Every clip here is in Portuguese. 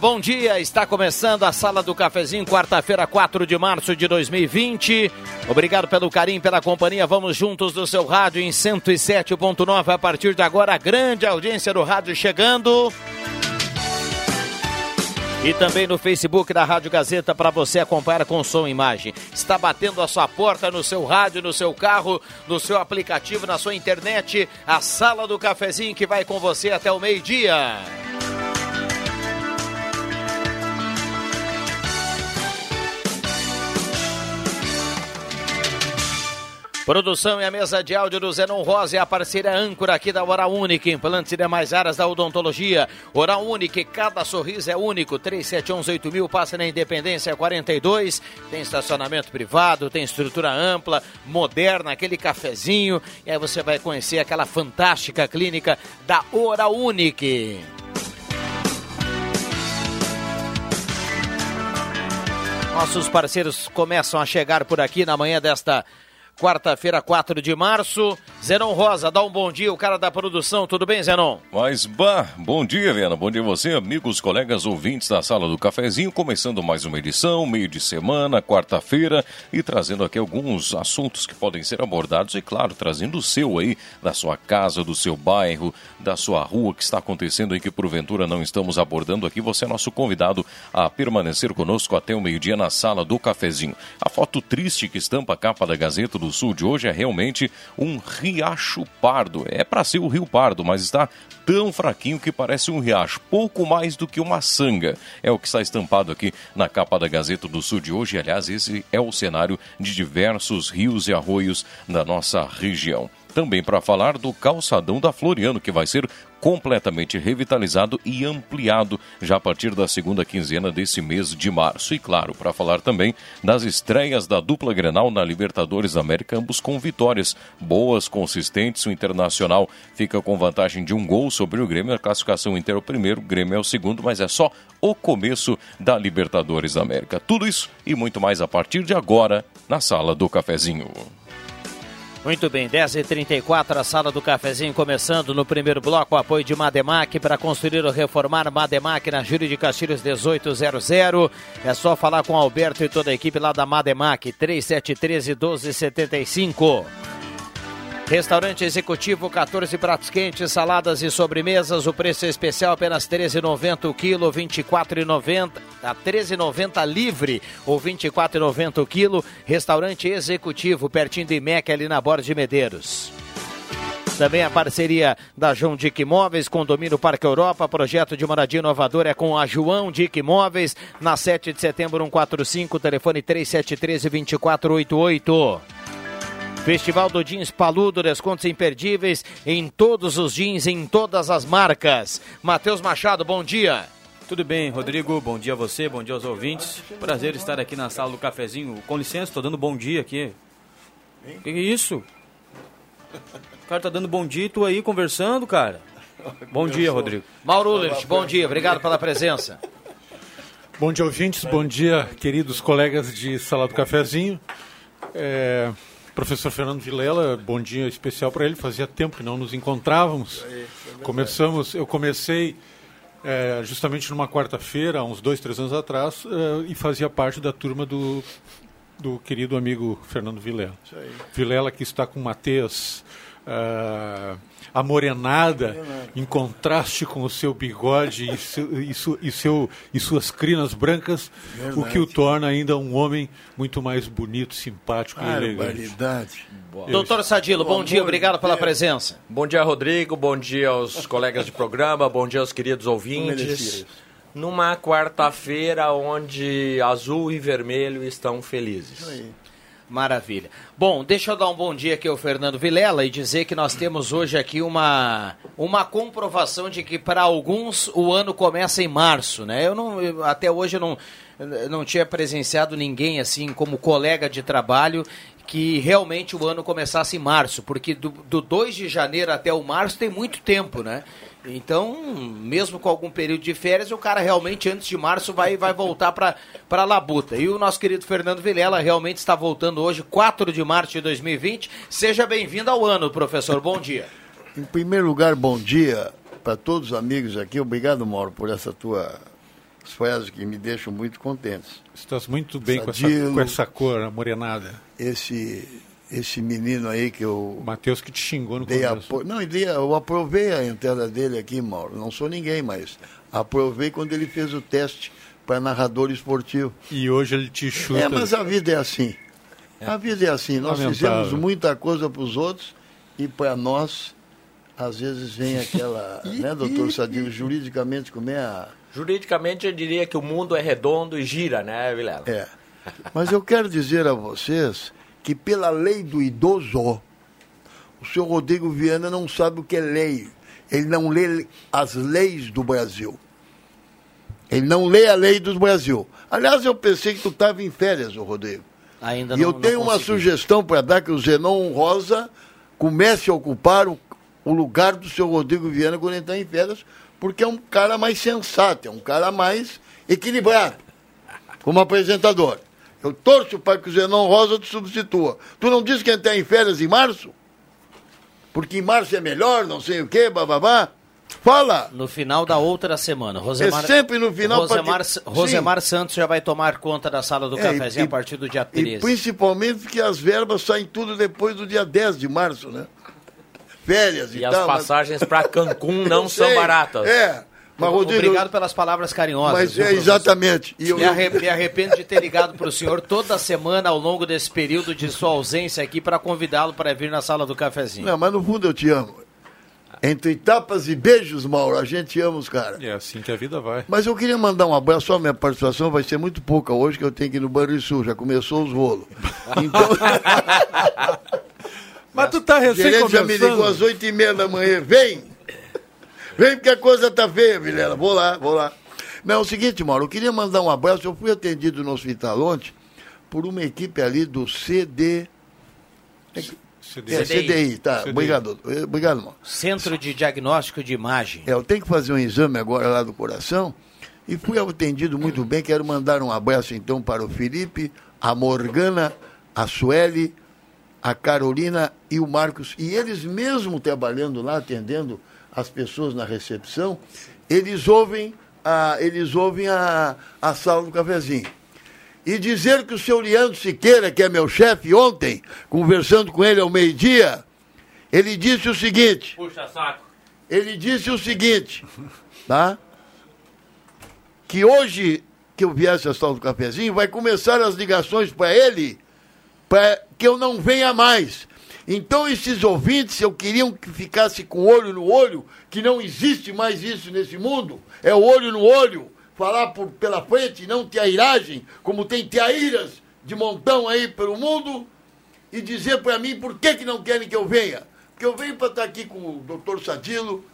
Bom dia. Está começando a Sala do Cafezinho, quarta-feira, 4 de março de 2020. Obrigado pelo carinho, pela companhia. Vamos juntos do seu rádio em 107.9. A partir de agora, a grande audiência do rádio chegando. E também no Facebook da Rádio Gazeta para você acompanhar com som e imagem. Está batendo a sua porta no seu rádio, no seu carro, no seu aplicativo, na sua internet. A Sala do Cafezinho que vai com você até o meio-dia. Produção e a mesa de áudio do Zenon Rosa e a parceira âncora aqui da Oral Unique, implantes e demais áreas da odontologia. Oral Unique, cada sorriso é único. 37118000 passa na Independência 42. Tem estacionamento privado, tem estrutura ampla, moderna, aquele cafezinho. E aí você vai conhecer aquela fantástica clínica da Oral Unique. Nossos parceiros começam a chegar por aqui na manhã desta quarta-feira, 4 de março. Zenon Rosa, dá um bom dia, o cara da produção. Tudo bem, Zenon? Mas, bah, bom dia, Viana. Bom dia a você, amigos, colegas, ouvintes da Sala do Cafezinho. Começando mais uma edição, meio de semana, quarta-feira, e trazendo aqui alguns assuntos que podem ser abordados e, claro, trazendo o seu aí, da sua casa, do seu bairro, da sua rua, que está acontecendo aí que porventura não estamos abordando aqui. Você é nosso convidado a permanecer conosco até o meio-dia na Sala do Cafezinho. A foto triste que estampa a capa da Gazeta do Sul de hoje é realmente um riacho pardo. É para ser o Rio Pardo, mas está tão fraquinho que parece um riacho, pouco mais do que uma sanga. É o que está estampado aqui na capa da Gazeta do Sul de hoje. Aliás, esse é o cenário de diversos rios e arroios da nossa região também para falar do calçadão da Floriano, que vai ser completamente revitalizado e ampliado já a partir da segunda quinzena desse mês de março. E claro, para falar também das estreias da dupla Grenal na Libertadores da América, ambos com vitórias boas, consistentes. O Internacional fica com vantagem de um gol sobre o Grêmio. A classificação inteira é o primeiro, o Grêmio é o segundo, mas é só o começo da Libertadores da América. Tudo isso e muito mais a partir de agora na Sala do Cafezinho. Muito bem, 10h34, a sala do cafezinho começando no primeiro bloco, apoio de Mademac para construir ou reformar Mademac na Júlio de Castilhos 1800. É só falar com Alberto e toda a equipe lá da Mademac, 3713 1275. Restaurante Executivo, 14 pratos quentes, saladas e sobremesas. O preço é especial apenas R$ 13,90 o quilo, R$ 24,90 a R$ 13,90 livre ou R$ 24,90 o quilo. Restaurante Executivo, pertinho do IMEC, ali na Borda de Medeiros. Também a parceria da João Dick Imóveis, Condomínio Parque Europa, projeto de moradia inovador é com a João Dick Imóveis, na 7 de setembro 145, telefone 3713-2488. Festival do Jeans Paludo, descontos imperdíveis em todos os jeans, em todas as marcas. Matheus Machado, bom dia. Tudo bem, Rodrigo? Bom dia a você, bom dia aos ouvintes. Prazer estar aqui na sala do cafezinho. Com licença, estou dando bom dia aqui. O que é isso? O cara tá dando bom dia e tu aí conversando, cara. Bom dia, Rodrigo. Mauro Ulrich, bom dia, obrigado pela presença. Bom dia, ouvintes, bom dia, queridos colegas de Sala do Cafezinho. É, Professor Fernando Vilela, bom dia especial para ele. Fazia tempo que não nos encontrávamos. Começamos, eu comecei é, justamente numa quarta-feira, uns dois, três anos atrás, é, e fazia parte da turma do, do querido amigo Fernando Vilela. Vilela que está com Mateus uh, amorenada, em contraste com o seu bigode e, seu, e, su, e, seu, e suas crinas brancas, Verdade. o que o torna ainda um homem muito mais bonito, simpático e elegante. Doutor Sadilo, bom, bom dia, obrigado pela presença. Bom dia, Rodrigo, bom dia aos colegas de programa, bom dia aos queridos ouvintes. Numa quarta-feira onde azul e vermelho estão felizes. Maravilha. Bom, deixa eu dar um bom dia aqui ao Fernando Vilela e dizer que nós temos hoje aqui uma, uma comprovação de que para alguns o ano começa em março, né? Eu não, eu, até hoje eu não, não tinha presenciado ninguém assim como colega de trabalho que realmente o ano começasse em março, porque do, do 2 de janeiro até o março tem muito tempo, né? Então, mesmo com algum período de férias, o cara realmente antes de março vai, vai voltar para a labuta. E o nosso querido Fernando Vilela realmente está voltando hoje, 4 de março de 2020. Seja bem-vindo ao ano, professor. Bom dia. Em primeiro lugar, bom dia para todos os amigos aqui. Obrigado, Mauro, por essa tua frases que me deixam muito contentes. Estás muito bem com essa, com essa cor morenada. Esse esse menino aí que eu. O Matheus que te xingou no dei começo. Apo... Não, eu aprovei a entrada dele aqui, Mauro. Não sou ninguém, mas aprovei quando ele fez o teste para narrador esportivo. E hoje ele te chuta. É, mas a vida é assim. A vida é assim. Nós Lamentável. fizemos muita coisa para os outros e para nós, às vezes vem aquela. né, doutor Sadilo, juridicamente, como é a. Juridicamente eu diria que o mundo é redondo e gira, né, Vilela? É. Mas eu quero dizer a vocês que pela lei do idoso, o senhor Rodrigo Viana não sabe o que é lei. Ele não lê as leis do Brasil. Ele não lê a lei do Brasil. Aliás, eu pensei que tu estava em férias, o Rodrigo. Ainda e eu não, tenho não uma sugestão para dar que o Zenon Rosa comece a ocupar o, o lugar do seu Rodrigo Viana quando ele está em férias, porque é um cara mais sensato, é um cara mais equilibrado como apresentador. Eu torço para que o Zenon Rosa te substitua. Tu não disse que está em férias em março? Porque em março é melhor, não sei o quê, bababá. Fala! No final da outra semana. Rosemar, é sempre no final. Rosemar, Rosemar Santos já vai tomar conta da sala do é, cafezinho e, a partir do dia 13. E principalmente que as verbas saem tudo depois do dia 10 de março, né? Férias e, e tal. E as passagens mas... para Cancún não são baratas. É, mas, Rodrigo, Obrigado pelas palavras carinhosas. Mas é, exatamente. E eu, me, arrependo, me arrependo de ter ligado para o senhor toda semana ao longo desse período de sua ausência aqui para convidá-lo para vir na sala do cafezinho. Não, mas no fundo eu te amo. Entre tapas e beijos, Mauro, a gente ama os caras. É assim que a vida vai. Mas eu queria mandar um abraço, só minha participação vai ser muito pouca hoje, que eu tenho que ir no Banrisul, já começou os rolos. Então... mas tu tá recém O já me ligou às oito e meia da manhã, vem! Vem porque a coisa tá feia, Vilela. Vou lá, vou lá. Não, é o seguinte, Mauro, eu queria mandar um abraço. Eu fui atendido no hospital ontem por uma equipe ali do CD. CDI. É, CDI, tá. CDI. Obrigado. Obrigado, Mauro. Centro de Diagnóstico de Imagem. É, eu tenho que fazer um exame agora lá do coração e fui atendido muito bem. Quero mandar um abraço então para o Felipe, a Morgana, a Sueli, a Carolina e o Marcos. E eles mesmo trabalhando lá, atendendo as pessoas na recepção, eles ouvem a, eles ouvem a, a sala do cafezinho. E dizer que o seu Leandro Siqueira, que é meu chefe, ontem, conversando com ele ao meio-dia, ele disse o seguinte. Puxa saco. Ele disse o seguinte, tá? Que hoje que eu viesse a sala do cafezinho, vai começar as ligações para ele, para que eu não venha mais. Então, esses ouvintes, eu queria que ficasse com olho no olho, que não existe mais isso nesse mundo. É o olho no olho, falar por, pela frente, não teairagem, como tem teairas de montão aí pelo mundo, e dizer para mim por que, que não querem que eu venha. Porque eu venho para estar aqui com o doutor Sadilo,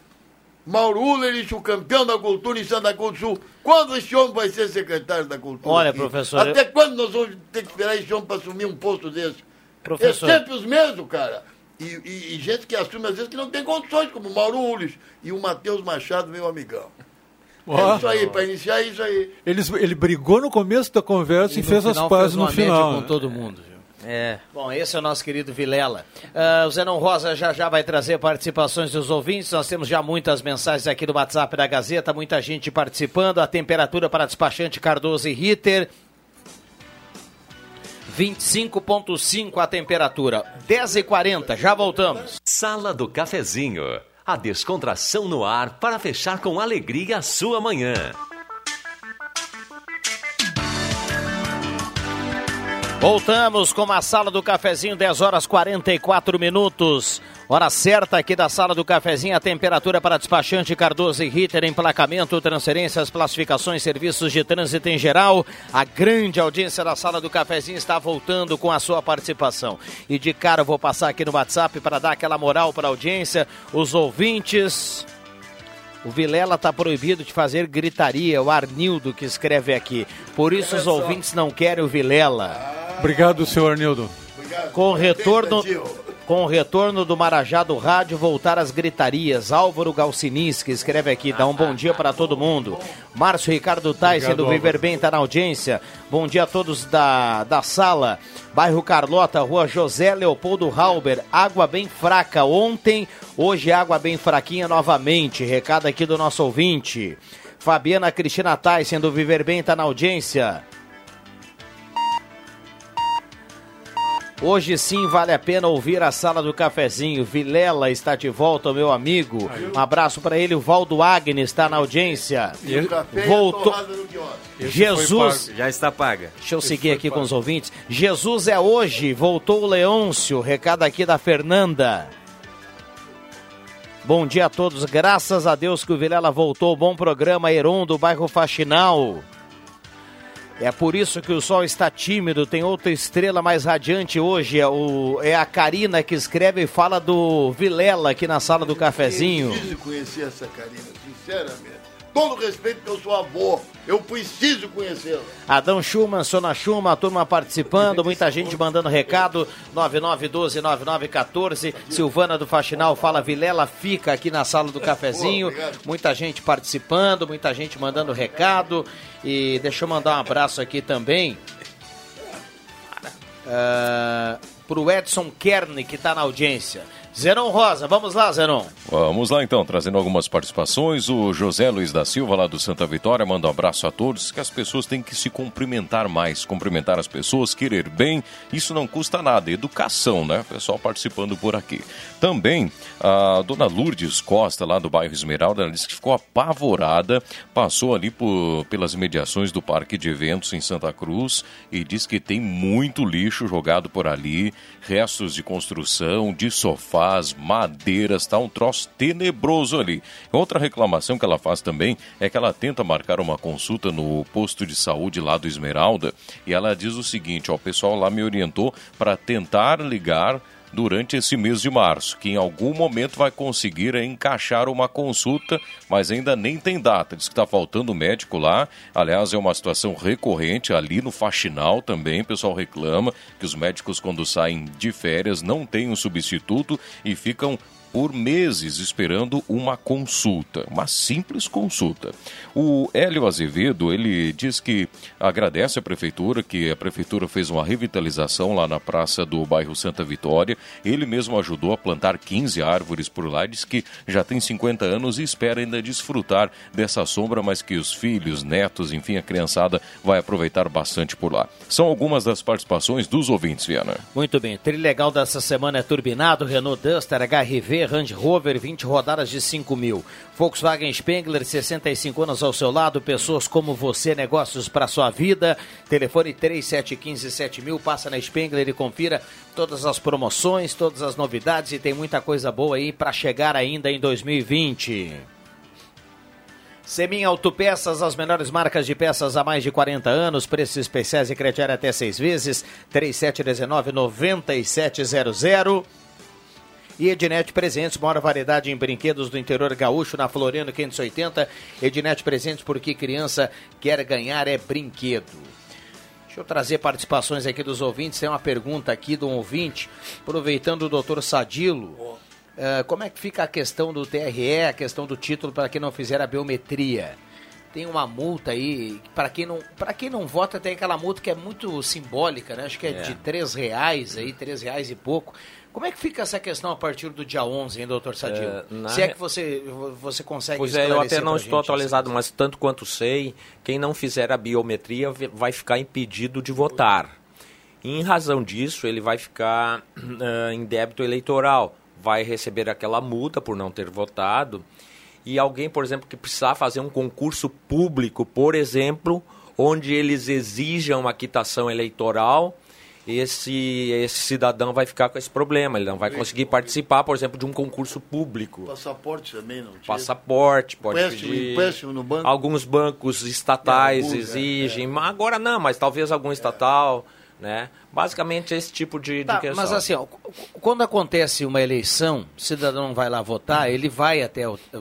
Mauro Ullerich, o campeão da cultura em Santa Cruz do Sul. Quando esse homem vai ser secretário da cultura? Olha, aqui? professor. Até eu... quando nós vamos ter que esperar esse homem para assumir um posto desse? Professor. É sempre os mesmos, cara. E, e, e, gente que assume às vezes que não tem condições, como o Mauro Ulis e o Matheus Machado, meu amigão. Oh. É isso aí, para iniciar é isso aí. Eles, ele brigou no começo da conversa e, e fez as pazes no final. com né? todo mundo. É. Bom, esse é o nosso querido Vilela. Uh, o Zenon Rosa já já vai trazer participações dos ouvintes. Nós temos já muitas mensagens aqui no WhatsApp da Gazeta, muita gente participando. A temperatura para despachante Cardoso e Ritter. 25,5 a temperatura. 10h40, já voltamos. Sala do Cafezinho. A descontração no ar para fechar com alegria a sua manhã. Voltamos com a sala do cafezinho, 10 horas 44 minutos. Hora certa aqui da sala do cafezinho, a temperatura para despachante Cardoso e Ritter, emplacamento, transferências, classificações, serviços de trânsito em geral. A grande audiência da sala do cafezinho está voltando com a sua participação. E de cara eu vou passar aqui no WhatsApp para dar aquela moral para a audiência, os ouvintes. O Vilela está proibido de fazer gritaria, o Arnildo que escreve aqui. Por isso os ouvintes não querem o Vilela. Obrigado, senhor Arnildo. Com o retorno, com o retorno do Marajá do rádio, voltar às gritarias. Álvaro Galcinis, que escreve aqui, dá um bom dia para todo mundo. Márcio Ricardo Tyson, do Viver Bem, está na audiência. Bom dia a todos da, da sala. Bairro Carlota, rua José Leopoldo Halber. Água bem fraca ontem, hoje água bem fraquinha novamente. Recado aqui do nosso ouvinte. Fabiana Cristina Tyson, do Viver Bem, está na audiência. Hoje sim vale a pena ouvir a sala do cafezinho. Vilela está de volta, meu amigo. Um abraço para ele. O Valdo Agnes está na audiência. Voltou. Jesus. Já está paga. Deixa eu seguir aqui com os ouvintes. Jesus é hoje. Voltou o Leôncio. Recado aqui da Fernanda. Bom dia a todos. Graças a Deus que o Vilela voltou. Bom programa, Heron, do bairro Faxinal. É por isso que o sol está tímido. Tem outra estrela mais radiante hoje. É, o, é a Karina que escreve e fala do Vilela aqui na sala do cafezinho. Eu preciso conhecer essa Karina, sinceramente. Todo respeito que eu sou avô, eu preciso conhecê-la. Adão Schumann, Sona Schumann, a turma participando, muita gente mandando recado. 9912-9914. Silvana do Faxinal fala Vilela, fica aqui na sala do cafezinho. Muita gente participando, muita gente mandando recado. E deixa eu mandar um abraço aqui também. Uh, pro Edson Kern, que está na audiência. Zenon Rosa, vamos lá, Zenon. Vamos lá então, trazendo algumas participações. O José Luiz da Silva, lá do Santa Vitória, manda um abraço a todos. Que as pessoas têm que se cumprimentar mais, cumprimentar as pessoas, querer bem. Isso não custa nada. Educação, né? Pessoal participando por aqui. Também a dona Lourdes Costa, lá do bairro Esmeralda, ela disse que ficou apavorada, passou ali por, pelas mediações do Parque de Eventos em Santa Cruz e diz que tem muito lixo jogado por ali, restos de construção, de sofá as madeiras, tá um troço tenebroso ali. Outra reclamação que ela faz também é que ela tenta marcar uma consulta no posto de saúde lá do Esmeralda e ela diz o seguinte, ó, o pessoal lá me orientou para tentar ligar durante esse mês de março, que em algum momento vai conseguir encaixar uma consulta, mas ainda nem tem data. Diz que está faltando médico lá. Aliás, é uma situação recorrente ali no Faxinal também. O pessoal reclama que os médicos, quando saem de férias, não têm um substituto e ficam por meses esperando uma consulta, uma simples consulta. O Hélio Azevedo, ele diz que agradece à prefeitura, que a prefeitura fez uma revitalização lá na praça do bairro Santa Vitória. Ele mesmo ajudou a plantar 15 árvores por lá, diz que já tem 50 anos e espera ainda desfrutar dessa sombra, mas que os filhos, netos, enfim, a criançada vai aproveitar bastante por lá. São algumas das participações dos ouvintes, Viana. Muito bem, trilegal dessa semana é turbinado, Renault Duster, HRV, Range Rover, 20 rodadas de 5 mil. Volkswagen Spengler, 65 anos ao seu lado, pessoas como você, negócios para sua vida. Telefone 3715 mil, passa na Spengler e confira todas as promoções, todas as novidades e tem muita coisa boa aí para chegar ainda em 2020. Semin Autopeças, as menores marcas de peças há mais de 40 anos, preços especiais e crediário até seis vezes, 3719-9700. E Ednet Presentes, maior variedade em brinquedos do interior gaúcho, na Floriano 580. Ednet Presentes, porque criança quer ganhar é brinquedo. Deixa eu trazer participações aqui dos ouvintes. Tem uma pergunta aqui de um ouvinte, aproveitando o doutor Sadilo. Uh, como é que fica a questão do TRE, a questão do título para quem não fizer a biometria? Tem uma multa aí, para quem não para quem não vota tem aquela multa que é muito simbólica, né? Acho que é, é. de três reais aí, três reais e pouco. Como é que fica essa questão a partir do dia 11, hein, doutor Sadilo? É, na... Se é que você, você consegue Pois é, eu até não estou atualizado, mas tanto quanto sei, quem não fizer a biometria vai ficar impedido de votar. Em razão disso, ele vai ficar uh, em débito eleitoral, vai receber aquela multa por não ter votado. E alguém, por exemplo, que precisar fazer um concurso público, por exemplo, onde eles exijam a quitação eleitoral, esse, esse cidadão vai ficar com esse problema. Ele não vai conseguir participar, por exemplo, de um concurso público. Passaporte também não tinha. Passaporte, pode Empréstimo, pedir. empréstimo no banco. Alguns bancos estatais Alguns, é, exigem, mas agora não, mas talvez algum estatal, né? Basicamente esse tipo de, de Tá, questão. mas assim, ó, quando acontece uma eleição, o cidadão vai lá votar, ele vai até o, o,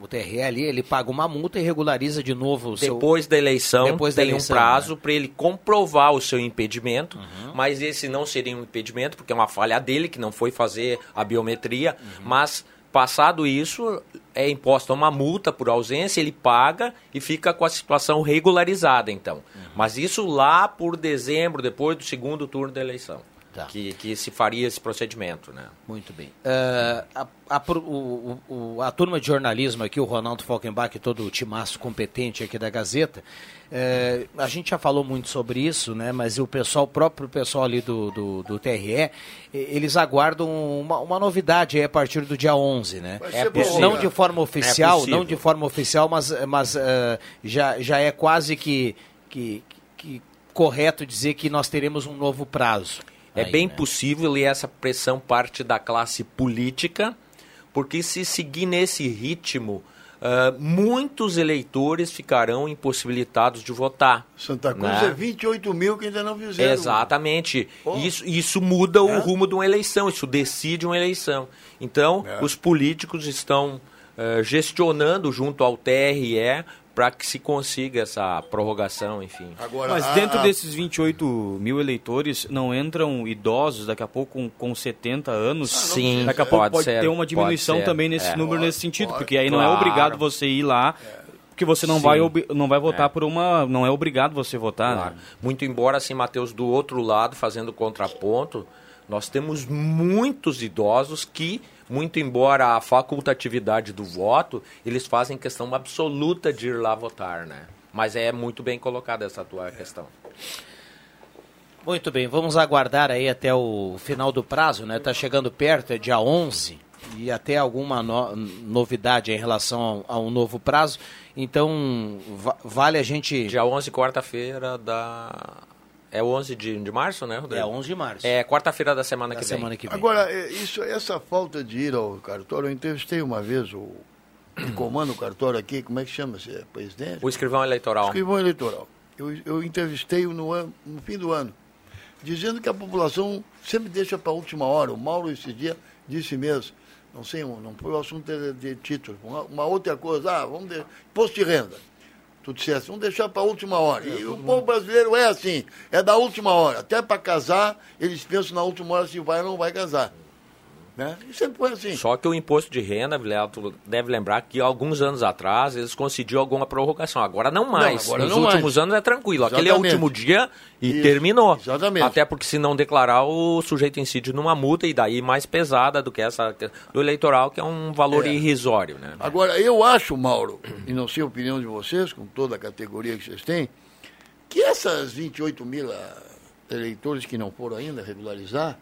o TRE ali, ele paga uma multa e regulariza de novo o seu... Depois da eleição, Depois da tem eleição, um prazo né? para ele comprovar o seu impedimento, mas esse não seria um impedimento, porque é uma falha dele, que não foi fazer a biometria, mas passado isso, é imposta uma multa por ausência, ele paga e fica com a situação regularizada, então. Mas isso lá por dezembro, depois do segundo turno da eleição, Tá. que, que se faria esse procedimento, né? Muito bem. Eh, a, a o- o- a turma de jornalismo aqui, o Ronaldo Falkenbach e todo o timaço competente aqui da Gazeta, eh, a gente já falou muito sobre isso, né? Mas o pessoal, o próprio pessoal ali do, do, do TRE, eh, eles aguardam uma, uma novidade aí a partir do dia 11, né? É possível. Não de forma oficial, possível. não de forma oficial, mas, mas eh, já, já é quase que, que, que correto dizer que nós teremos um novo prazo. É aí, bem né? possível e essa pressão parte da classe política, porque se seguir nesse ritmo, ah, muitos eleitores ficarão impossibilitados de votar. Santa Cruz né? é 28 mil que ainda não fizeram. Exatamente. Pô. Isso, isso muda É? o rumo de uma eleição, isso decide uma eleição. Então, É. os políticos estão eh, gestionando junto ao TRE para que se consiga essa prorrogação, enfim. Agora, Mas a- dentro a- desses 28 mil eleitores, não entram idosos daqui a pouco com, com 70 anos? Sim, Daqui a pouco pode pode, ser, ter uma diminuição ser, também nesse é. número, Pode, nesse sentido, pode. porque aí não é Claro. obrigado você ir lá, porque você não Sim. vai, não vai votar É. por uma... Não é obrigado você votar, Claro. né? Muito embora, assim, Matheus, do outro lado, fazendo contraponto, nós temos muitos idosos que, muito embora a facultatividade do voto, eles fazem questão absoluta de ir lá votar, né? Mas é muito bem colocada essa tua questão. Muito bem, vamos aguardar aí até o final do prazo, né? Tá chegando perto, é dia 11, e até alguma no- novidade em relação ao, ao novo prazo. Então, va- vale a gente... Dia 11, quarta-feira da... É o 11 de, de março, né, Rodrigo? É 11 de março. É quarta-feira da semana da que vem. semana que vem. Agora, é, isso, essa falta de ir ao cartório, eu entrevistei uma vez o que comanda o cartório aqui, como é que chama-se? É presidente? O escrivão eleitoral. Escrivão eleitoral. Eu, eu entrevistei-o no, ano- no fim do ano, dizendo que a população sempre deixa para a última hora. O Mauro, esse dia, disse mesmo, não sei, um- não foi o assunto de, de título, uma, uma outra coisa, ah, vamos de, imposto de renda. Tu dissesse, vamos deixar para a última hora. E o povo brasileiro é assim, é da última hora. Até para casar, eles pensam na última hora se vai ou não vai casar. Né? E sempre foi assim. Só que o imposto de renda, tu deve lembrar que alguns anos atrás eles concediam alguma prorrogação. Agora não mais. agora Nos não últimos mais. anos é tranquilo. Aquele é o Exatamente. último dia e Isso, terminou. exatamente. Até porque se não declarar, o sujeito incide numa multa e daí mais pesada do que essa do eleitoral, que é um valor É. irrisório. Né? Agora, eu acho, Mauro, e não sei a opinião de vocês, com toda a categoria que vocês têm, que essas 28 mil ah, eleitores que não foram ainda regularizar,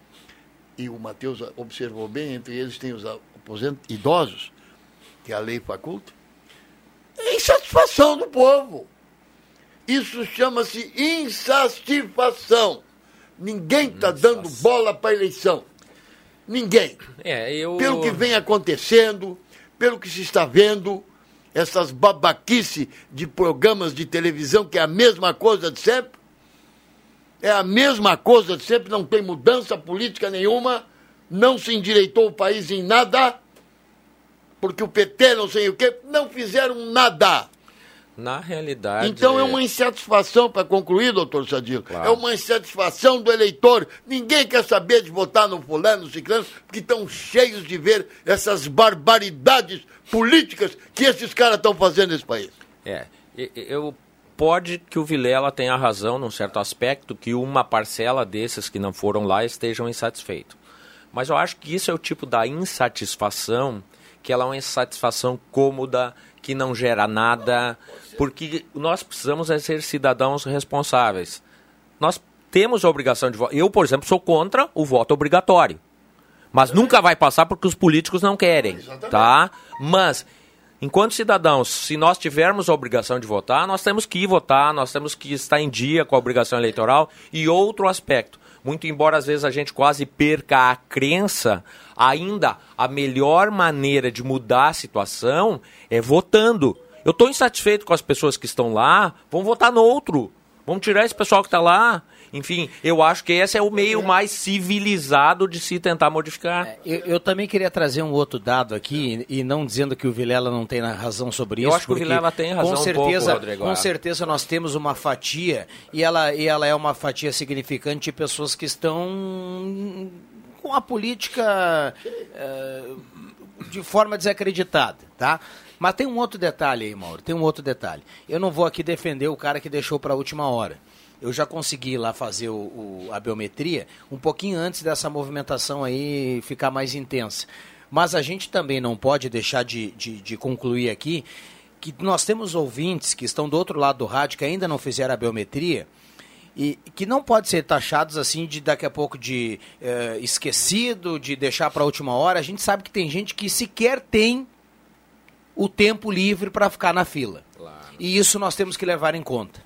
e o Matheus observou bem, entre eles tem os aposentos idosos, que a lei faculta, é insatisfação do povo. Isso chama-se insatisfação. Ninguém está dando bola para a eleição. Ninguém É, eu. pelo que vem acontecendo, pelo que se está vendo, essas babaquice de programas de televisão, que é a mesma coisa de sempre, é a mesma coisa sempre, não tem mudança política nenhuma, não se endireitou o país em nada, porque o PT não sei o quê, não fizeram nada. Na realidade. Então é uma insatisfação, para concluir, doutor Sadilo, Claro. é uma insatisfação do eleitor. Ninguém quer saber de votar no fulano, no ciclano, porque estão cheios de ver essas barbaridades políticas que esses caras estão fazendo nesse país. É, eu pode que o Vilela tenha razão num certo aspecto que uma parcela desses que não foram lá estejam insatisfeitos. Mas eu acho que isso é o tipo da insatisfação que ela é uma insatisfação cômoda, que não gera nada, porque nós precisamos é ser cidadãos responsáveis. Nós temos a obrigação de votar. Eu, por exemplo, sou contra o voto obrigatório. Mas nunca vai passar porque os políticos não querem, tá? Mas Enquanto cidadãos, se nós tivermos a obrigação de votar, nós temos que ir votar, nós temos que estar em dia com a obrigação eleitoral. E outro aspecto, muito embora às vezes a gente quase perca a crença, ainda a melhor maneira de mudar a situação é votando. Eu estou insatisfeito com as pessoas que estão lá, vamos votar no outro. Vamos tirar esse pessoal que está lá. Enfim, eu acho que esse é o meio mais civilizado de se tentar modificar. É, eu, eu, também queria trazer um outro dado aqui, e não dizendo que o Vilela não tem razão sobre isso. Eu acho que o Vilela tem razão com certeza, um pouco, Rodrigo. Com certeza nós temos uma fatia, e ela, e ela é uma fatia significante de pessoas que estão com a política uh, de forma desacreditada, tá? Mas tem um outro detalhe aí, Mauro, tem um outro detalhe. Eu não vou aqui defender o cara que deixou para a última hora eu já consegui lá fazer o, o, a biometria um pouquinho antes dessa movimentação aí ficar mais intensa. Mas a gente também não pode deixar de, de, de, concluir aqui que nós temos ouvintes que estão do outro lado do rádio que ainda não fizeram a biometria e que não pode ser taxados assim de daqui a pouco de eh, esquecido, de deixar para a última hora. A gente sabe que tem gente que sequer tem o tempo livre para ficar na fila. Claro. E isso nós temos que levar em conta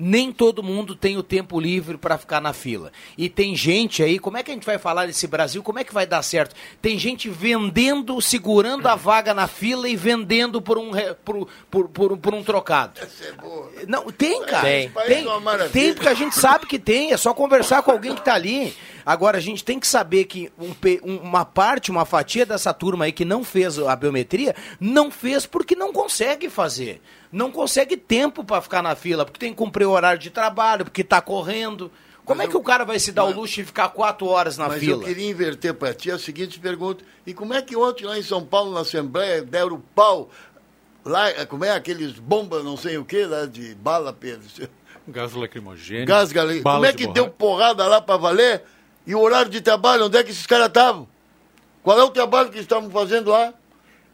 nem todo mundo tem o tempo livre para ficar na fila. E tem gente aí, como é que a gente vai falar desse Brasil? Como é que vai dar certo? Tem gente vendendo, segurando a vaga na fila e vendendo por um, por, por, por, por um trocado. É Não, tem, cara. Tem. Tem, é tem, porque a gente sabe que tem. É só conversar com alguém que está ali. Agora, a gente tem que saber que um, uma parte, uma fatia dessa turma aí que não fez a biometria, não fez porque não consegue fazer não consegue tempo para ficar na fila, porque tem que cumprir o horário de trabalho, porque está correndo. Como mas é que eu, o cara vai se dar mas, o luxo de ficar quatro horas na mas fila? Mas eu queria inverter para ti a seguinte pergunta. E como é que ontem lá em São Paulo, na Assembleia, deram pau lá, como é aqueles bombas, não sei o que, lá de bala, Pedro? Gás lacrimogêneo. Gás lacrimogêneo. Como é que de deu porrada lá para valer? E o horário de trabalho, onde é que esses caras estavam? Qual é o trabalho que estavam fazendo lá?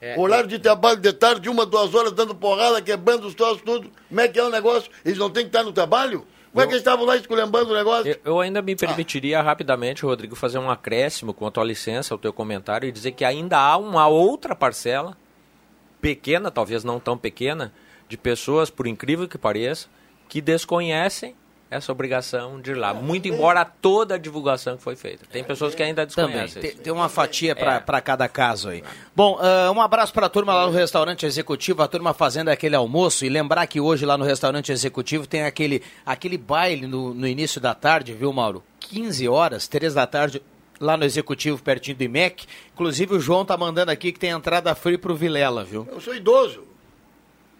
É, Horário de trabalho de tarde, uma, duas horas, dando porrada, quebrando os troços, tudo. Como é que é o negócio? Eles não têm que estar no trabalho? Como é que eles estavam lá esculhambando o negócio? Eu, eu ainda me permitiria ah. rapidamente, Rodrigo, fazer um acréscimo com a tua licença, o teu comentário, e dizer que ainda há uma outra parcela, pequena, talvez não tão pequena, de pessoas, por incrível que pareça, que desconhecem essa obrigação de ir lá. Muito embora toda a divulgação que foi feita. Tem pessoas que ainda desconhecem. Também. Tem, tem, uma fatia para é. cada caso aí. Bom, uh, um abraço para a turma lá no restaurante executivo, a turma fazendo aquele almoço. E lembrar que hoje lá no restaurante executivo tem aquele, aquele baile no, no início da tarde, viu, Mauro? 15 horas, 3 da tarde, lá no executivo, pertinho do IMEC. Inclusive o João tá mandando aqui que tem entrada free pro Vilela, viu? Eu sou idoso.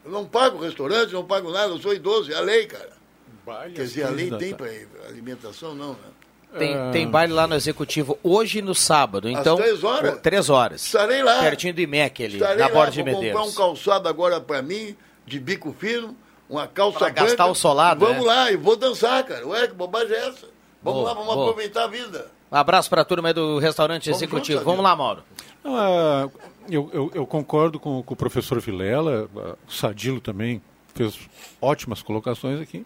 Eu não pago restaurante, não pago nada, eu sou idoso, é a lei, cara. Baile Quer dizer, além tem para alimentação, não, né? Tem, ah. tem baile lá no Executivo hoje e no sábado. Então, Às três horas? Três horas. Estarei lá. Pertinho do IMEC ali, Estarei na borda de Medeiros. Vou comprar um calçado agora para mim, de bico fino, uma calça pra branca. gastar o solado, Vamos né? lá, e vou dançar, cara. Ué, que bobagem é essa? Vamos boa, lá, vamos boa. aproveitar a vida. Um abraço para a turma do restaurante vamos executivo. Juntos, vamos lá, Mauro. Ah, eu, eu, eu, concordo com, com, o professor Vilela, o Sadilo também fez ótimas colocações aqui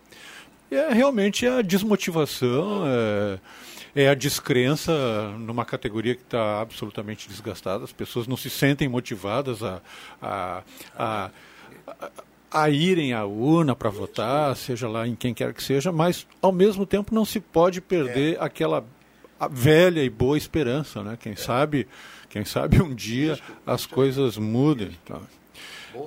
é realmente a desmotivação, é, é a descrença numa categoria que está absolutamente desgastada. As pessoas não se sentem motivadas a, a, a, a a irem à urna para votar, seja lá em quem quer que seja, mas ao mesmo tempo não se pode perder é. aquela velha e boa esperança, né? Quem é. sabe, quem sabe um dia as coisas mudem. Tá?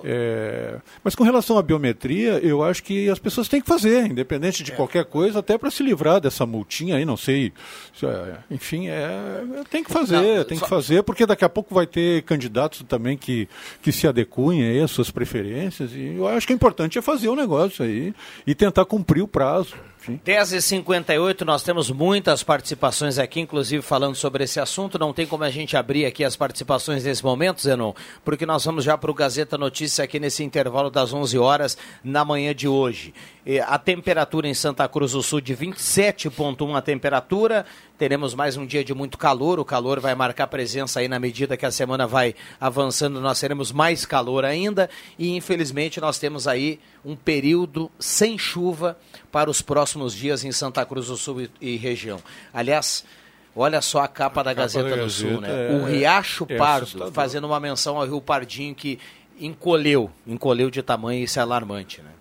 É, mas com relação à biometria, eu acho que as pessoas têm que fazer, independente de é. qualquer coisa, até para se livrar dessa multinha aí, não sei. É, enfim, é, tem que fazer, não, tem só... que fazer, porque daqui a pouco vai ter candidatos também que, que se adequem aí às suas preferências. E eu acho que o importante é fazer o negócio aí e tentar cumprir o prazo. 10h58, nós temos muitas participações aqui, inclusive falando sobre esse assunto. Não tem como a gente abrir aqui as participações nesse momento, Zenon, porque nós vamos já para o Gazeta Notícias aqui nesse intervalo das 11 horas na manhã de hoje. A temperatura em Santa Cruz do Sul de 27,1 a temperatura. Teremos mais um dia de muito calor. O calor vai marcar presença aí na medida que a semana vai avançando. Nós teremos mais calor ainda. E infelizmente nós temos aí um período sem chuva para os próximos dias em Santa Cruz do Sul e, e região. Aliás, olha só a capa a da capa Gazeta da do Sul, né? É, o Riacho é Pardo, fazendo uma menção ao Rio Pardinho que encolheu, encolheu de tamanho, isso é alarmante, né?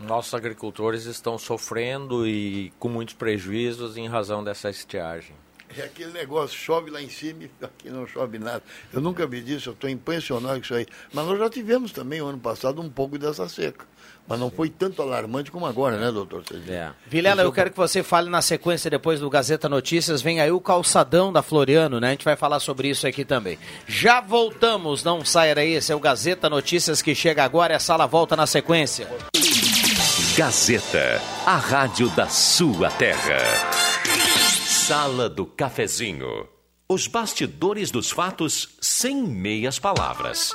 Nossos agricultores estão sofrendo e com muitos prejuízos em razão dessa estiagem. É aquele negócio, chove lá em cima e aqui não chove nada. Eu nunca vi disso, eu estou impressionado com isso aí. Mas nós já tivemos também, o ano passado, um pouco dessa seca. Mas não foi tanto alarmante como agora, né, doutor? É. Vilela, eu quero que você fale na sequência depois do Gazeta Notícias. Vem aí o calçadão da Floriano, né? A gente vai falar sobre isso aqui também. Já voltamos, não saia daí. Esse é o Gazeta Notícias que chega agora e a sala volta na sequência. Gazeta, a rádio da sua terra. Sala do Cafezinho. Os bastidores dos fatos sem meias palavras.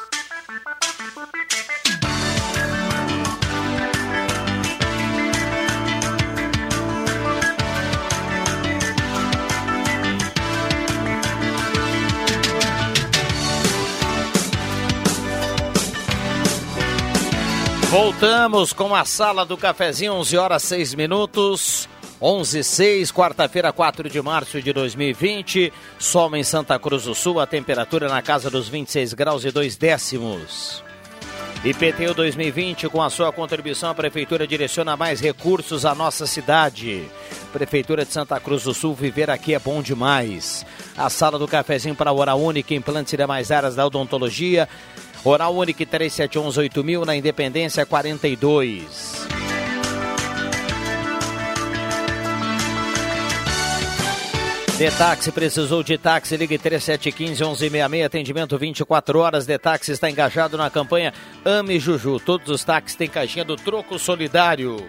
Voltamos com a sala do cafezinho, 11 horas 6 minutos. 11 6, quarta-feira, 4 de março de 2020. Sol em Santa Cruz do Sul, a temperatura na casa dos 26 graus e 2 décimos. IPTU 2020, com a sua contribuição, a Prefeitura direciona mais recursos à nossa cidade. Prefeitura de Santa Cruz do Sul, viver aqui é bom demais. A sala do cafezinho para a Hora Única, implantes e demais áreas da odontologia. Oral Unique 3711 na Independência 42. Detaxi precisou de táxi, ligue 3715-1166, atendimento 24 horas. Detaxi está engajado na campanha Ame Juju. Todos os táxis têm caixinha do Troco Solidário.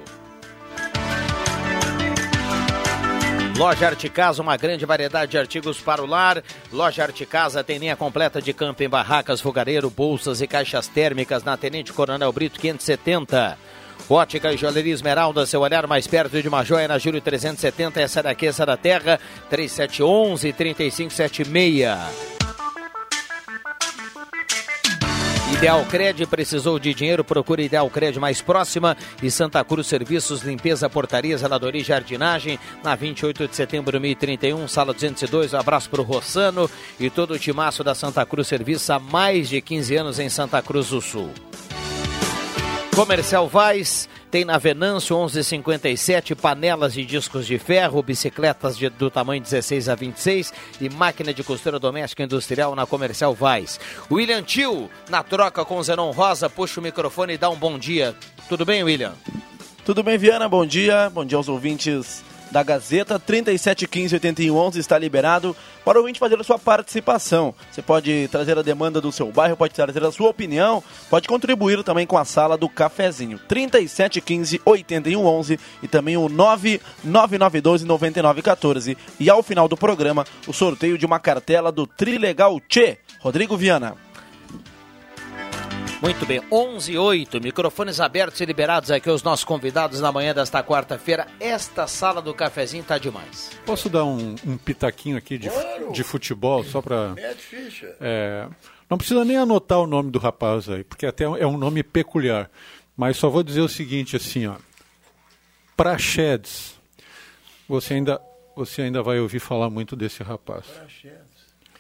Loja Arte Casa, uma grande variedade de artigos para o lar. Loja Arte Casa tem linha completa de camping, barracas, fogareiro, bolsas e caixas térmicas na Tenente Coronel Brito 570. Ótica e Joalheria Esmeralda, seu olhar mais perto de uma joia na Júlio 370, essa daqui, essa da terra, 3711 3576. Ideal Cred precisou de dinheiro, procure Ideal Cred mais próxima e Santa Cruz Serviços, Limpeza, Portaria, Zeladoria e Jardinagem, na 28 de setembro de 2031, sala 202. Um abraço para o Rossano e todo o timaço da Santa Cruz Serviços há mais de 15 anos em Santa Cruz do Sul. Comercial Vaz tem na Venâncio 1157 panelas de discos de ferro, bicicletas de, do tamanho 16 a 26 e máquina de costura doméstica industrial na Comercial Vaz. William Tio, na troca com Zenon Rosa, puxa o microfone e dá um bom dia. Tudo bem, William? Tudo bem, Viana? Bom dia. Bom dia aos ouvintes da Gazeta. 3715-8111 está liberado para o ouvinte fazer a sua participação. Você pode trazer a demanda do seu bairro, pode trazer a sua opinião, pode contribuir também com a sala do cafezinho. 3715-8111 e também o 99912-9914. E ao final do programa, o sorteio de uma cartela do Trilegal Tchê. Rodrigo Viana. Muito bem, 11 e 8, microfones abertos e liberados aqui aos nossos convidados na manhã desta quarta-feira. Esta sala do cafezinho está demais. Posso dar um, um pitaquinho aqui de, Claro. de futebol, só para... Ficha. É, não precisa nem anotar o nome do rapaz aí, porque até é um nome peculiar. Mas só vou dizer o seguinte, assim, ó. Praxedes. Você ainda, você ainda vai ouvir falar muito desse rapaz.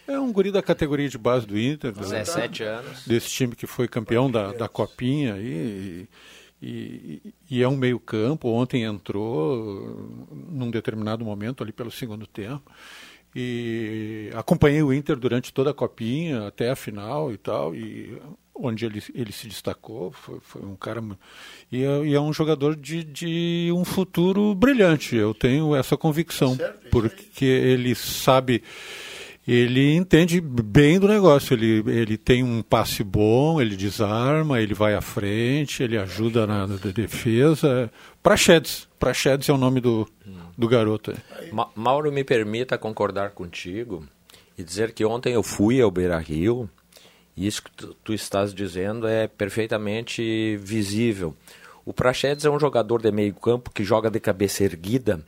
É um guri da categoria de base do Inter. né? 17 anos. desse time que foi campeão da, da Copinha aí, e, e, e é um meio campo. Ontem entrou num determinado momento ali pelo segundo tempo. E acompanhei o Inter durante toda a Copinha, até a final e tal, e onde ele, ele se destacou, foi, foi um cara... E é, e é um jogador de, de um futuro brilhante, eu tenho essa convicção, porque ele sabe... Ele entende bem do negócio, ele, ele tem um passe bom, ele desarma, ele vai à frente, ele ajuda na, na defesa. Praxedes, Praxedes é o nome do, do garoto. aí. Ma- Mauro, me permita concordar contigo e dizer que ontem eu fui ao Beira Rio e isso que tu, tu estás dizendo é perfeitamente visível. O Praxedes é um jogador de meio campo que joga de cabeça erguida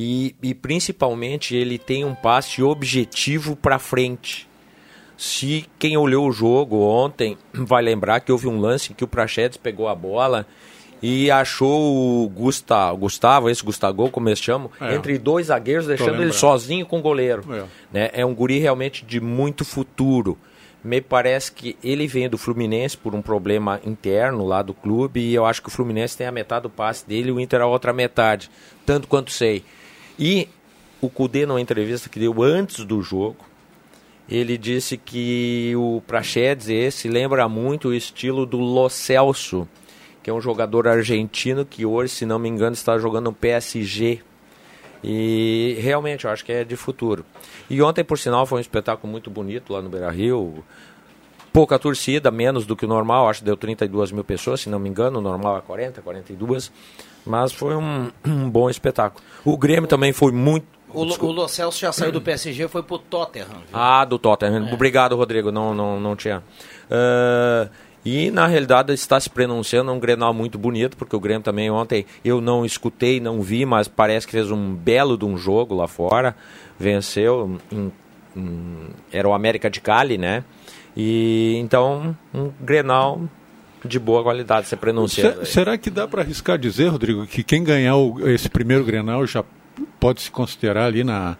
e, e principalmente ele tem um passe objetivo para frente. Se quem olhou o jogo ontem vai lembrar que houve um lance que o Praxedes pegou a bola e achou o Gustavo, Gustavo esse Gustavo, como eles chamam, É. entre dois zagueiros, deixando ele sozinho com o goleiro. É. Né? É um guri realmente de muito futuro. me parece que ele vem do Fluminense por um problema interno lá do clube e eu acho que o Fluminense tem a metade do passe dele e o Inter a outra metade, tanto quanto sei. E o Cudê, numa entrevista que deu antes do jogo, ele disse que o Praxedes esse lembra muito o estilo do Lo Celso, que é um jogador argentino que hoje, se não me engano, está jogando no PSG. E realmente eu acho que é de futuro. E ontem, por sinal, foi um espetáculo muito bonito lá no Beira Rio. Pouca torcida, menos do que o normal, acho que deu 32 mil pessoas, se não me engano, o normal é 40, 42. Mas foi um, um bom espetáculo. O Grêmio também foi muito. O, Lo- o Lo Celso já saiu do PSG e foi pro Tottenham. viu? Ah, do Tottenham. Obrigado, Rodrigo. Não, não, não tinha. Ah, e na realidade está se pronunciando um Grenal muito bonito, porque o Grêmio também ontem eu não escutei, não vi, mas parece que fez um belo de um jogo lá fora. Venceu. em- em- era o América de Cali, né? E então um Grenal de boa qualidade, se pronunciando. Se- será que dá para arriscar dizer, Rodrigo, que quem ganhar o- esse primeiro Grenal já pode se considerar ali na,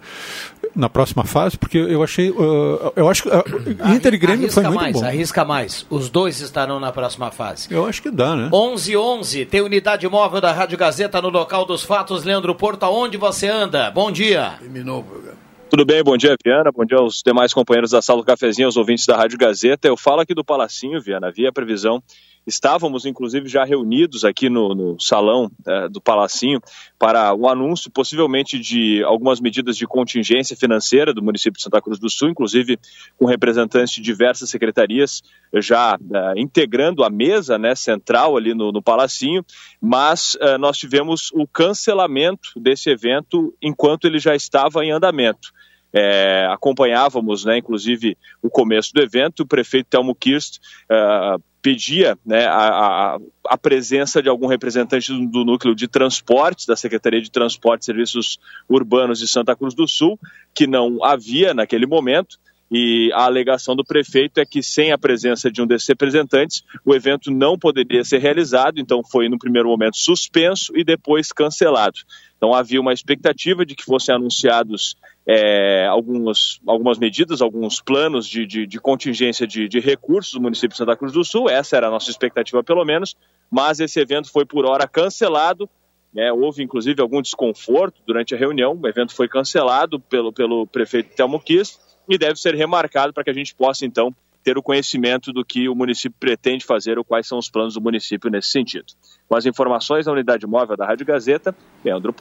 na próxima fase? Porque eu achei. uh, eu acho que uh, Inter e Grêmio arrisca foi muito mais, bom. arrisca mais. Os dois estarão na próxima fase. Eu acho que dá, né? 11 11 tem unidade móvel da Rádio Gazeta no local dos fatos. Leandro Porto, aonde você anda? Bom dia. Terminou o programa. Tudo bem, bom dia, Viana. Bom dia aos demais companheiros da sala do cafezinho, aos ouvintes da Rádio Gazeta. Eu falo aqui do Palacinho, Viana. Havia previsão. Estávamos, inclusive, já reunidos aqui no, no salão eh, do Palacinho para o anúncio, possivelmente, de algumas medidas de contingência financeira do município de Santa Cruz do Sul, inclusive com representantes de diversas secretarias já eh, integrando a mesa né, central ali no, no Palacinho, mas eh, nós tivemos o cancelamento desse evento enquanto ele já estava em andamento. É, acompanhávamos, né, inclusive, o começo do evento, o prefeito Telmo Kirst eh, pedia né, a, a, a presença de algum representante do, do núcleo de transportes, da Secretaria de Transporte e Serviços Urbanos de Santa Cruz do Sul, que não havia naquele momento, e a alegação do prefeito é que, sem a presença de um desses representantes, o evento não poderia ser realizado, então foi, no primeiro momento, suspenso e depois cancelado. Então havia uma expectativa de que fossem anunciados é, algumas, algumas medidas, alguns planos de, de, de contingência de, de recursos do município de Santa Cruz do Sul, essa era a nossa expectativa pelo menos, mas esse evento foi por hora cancelado, né, houve inclusive algum desconforto durante a reunião, o evento foi cancelado pelo, pelo prefeito Telmo Kiss e deve ser remarcado para que a gente possa então ter o conhecimento do que o município pretende fazer ou quais são os planos do município nesse sentido. Com as informações da unidade móvel da Rádio Gazeta, Leandro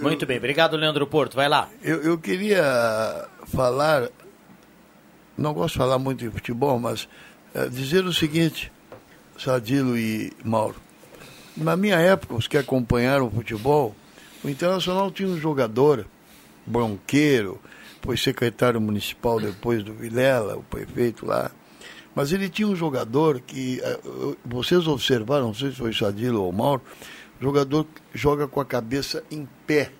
Muito bem, obrigado, Leandro Porto. Vai lá. Eu, eu queria falar, não gosto de falar muito de futebol, mas eh, dizer o seguinte, Sadilo e Mauro. Na minha época, os que acompanharam o futebol, o Internacional tinha um jogador, bronqueiro, foi secretário municipal depois do Vilela, o prefeito lá. Mas ele tinha um jogador que, eh, vocês observaram, não sei se foi Sadilo ou Mauro, o jogador joga com a cabeça em pé.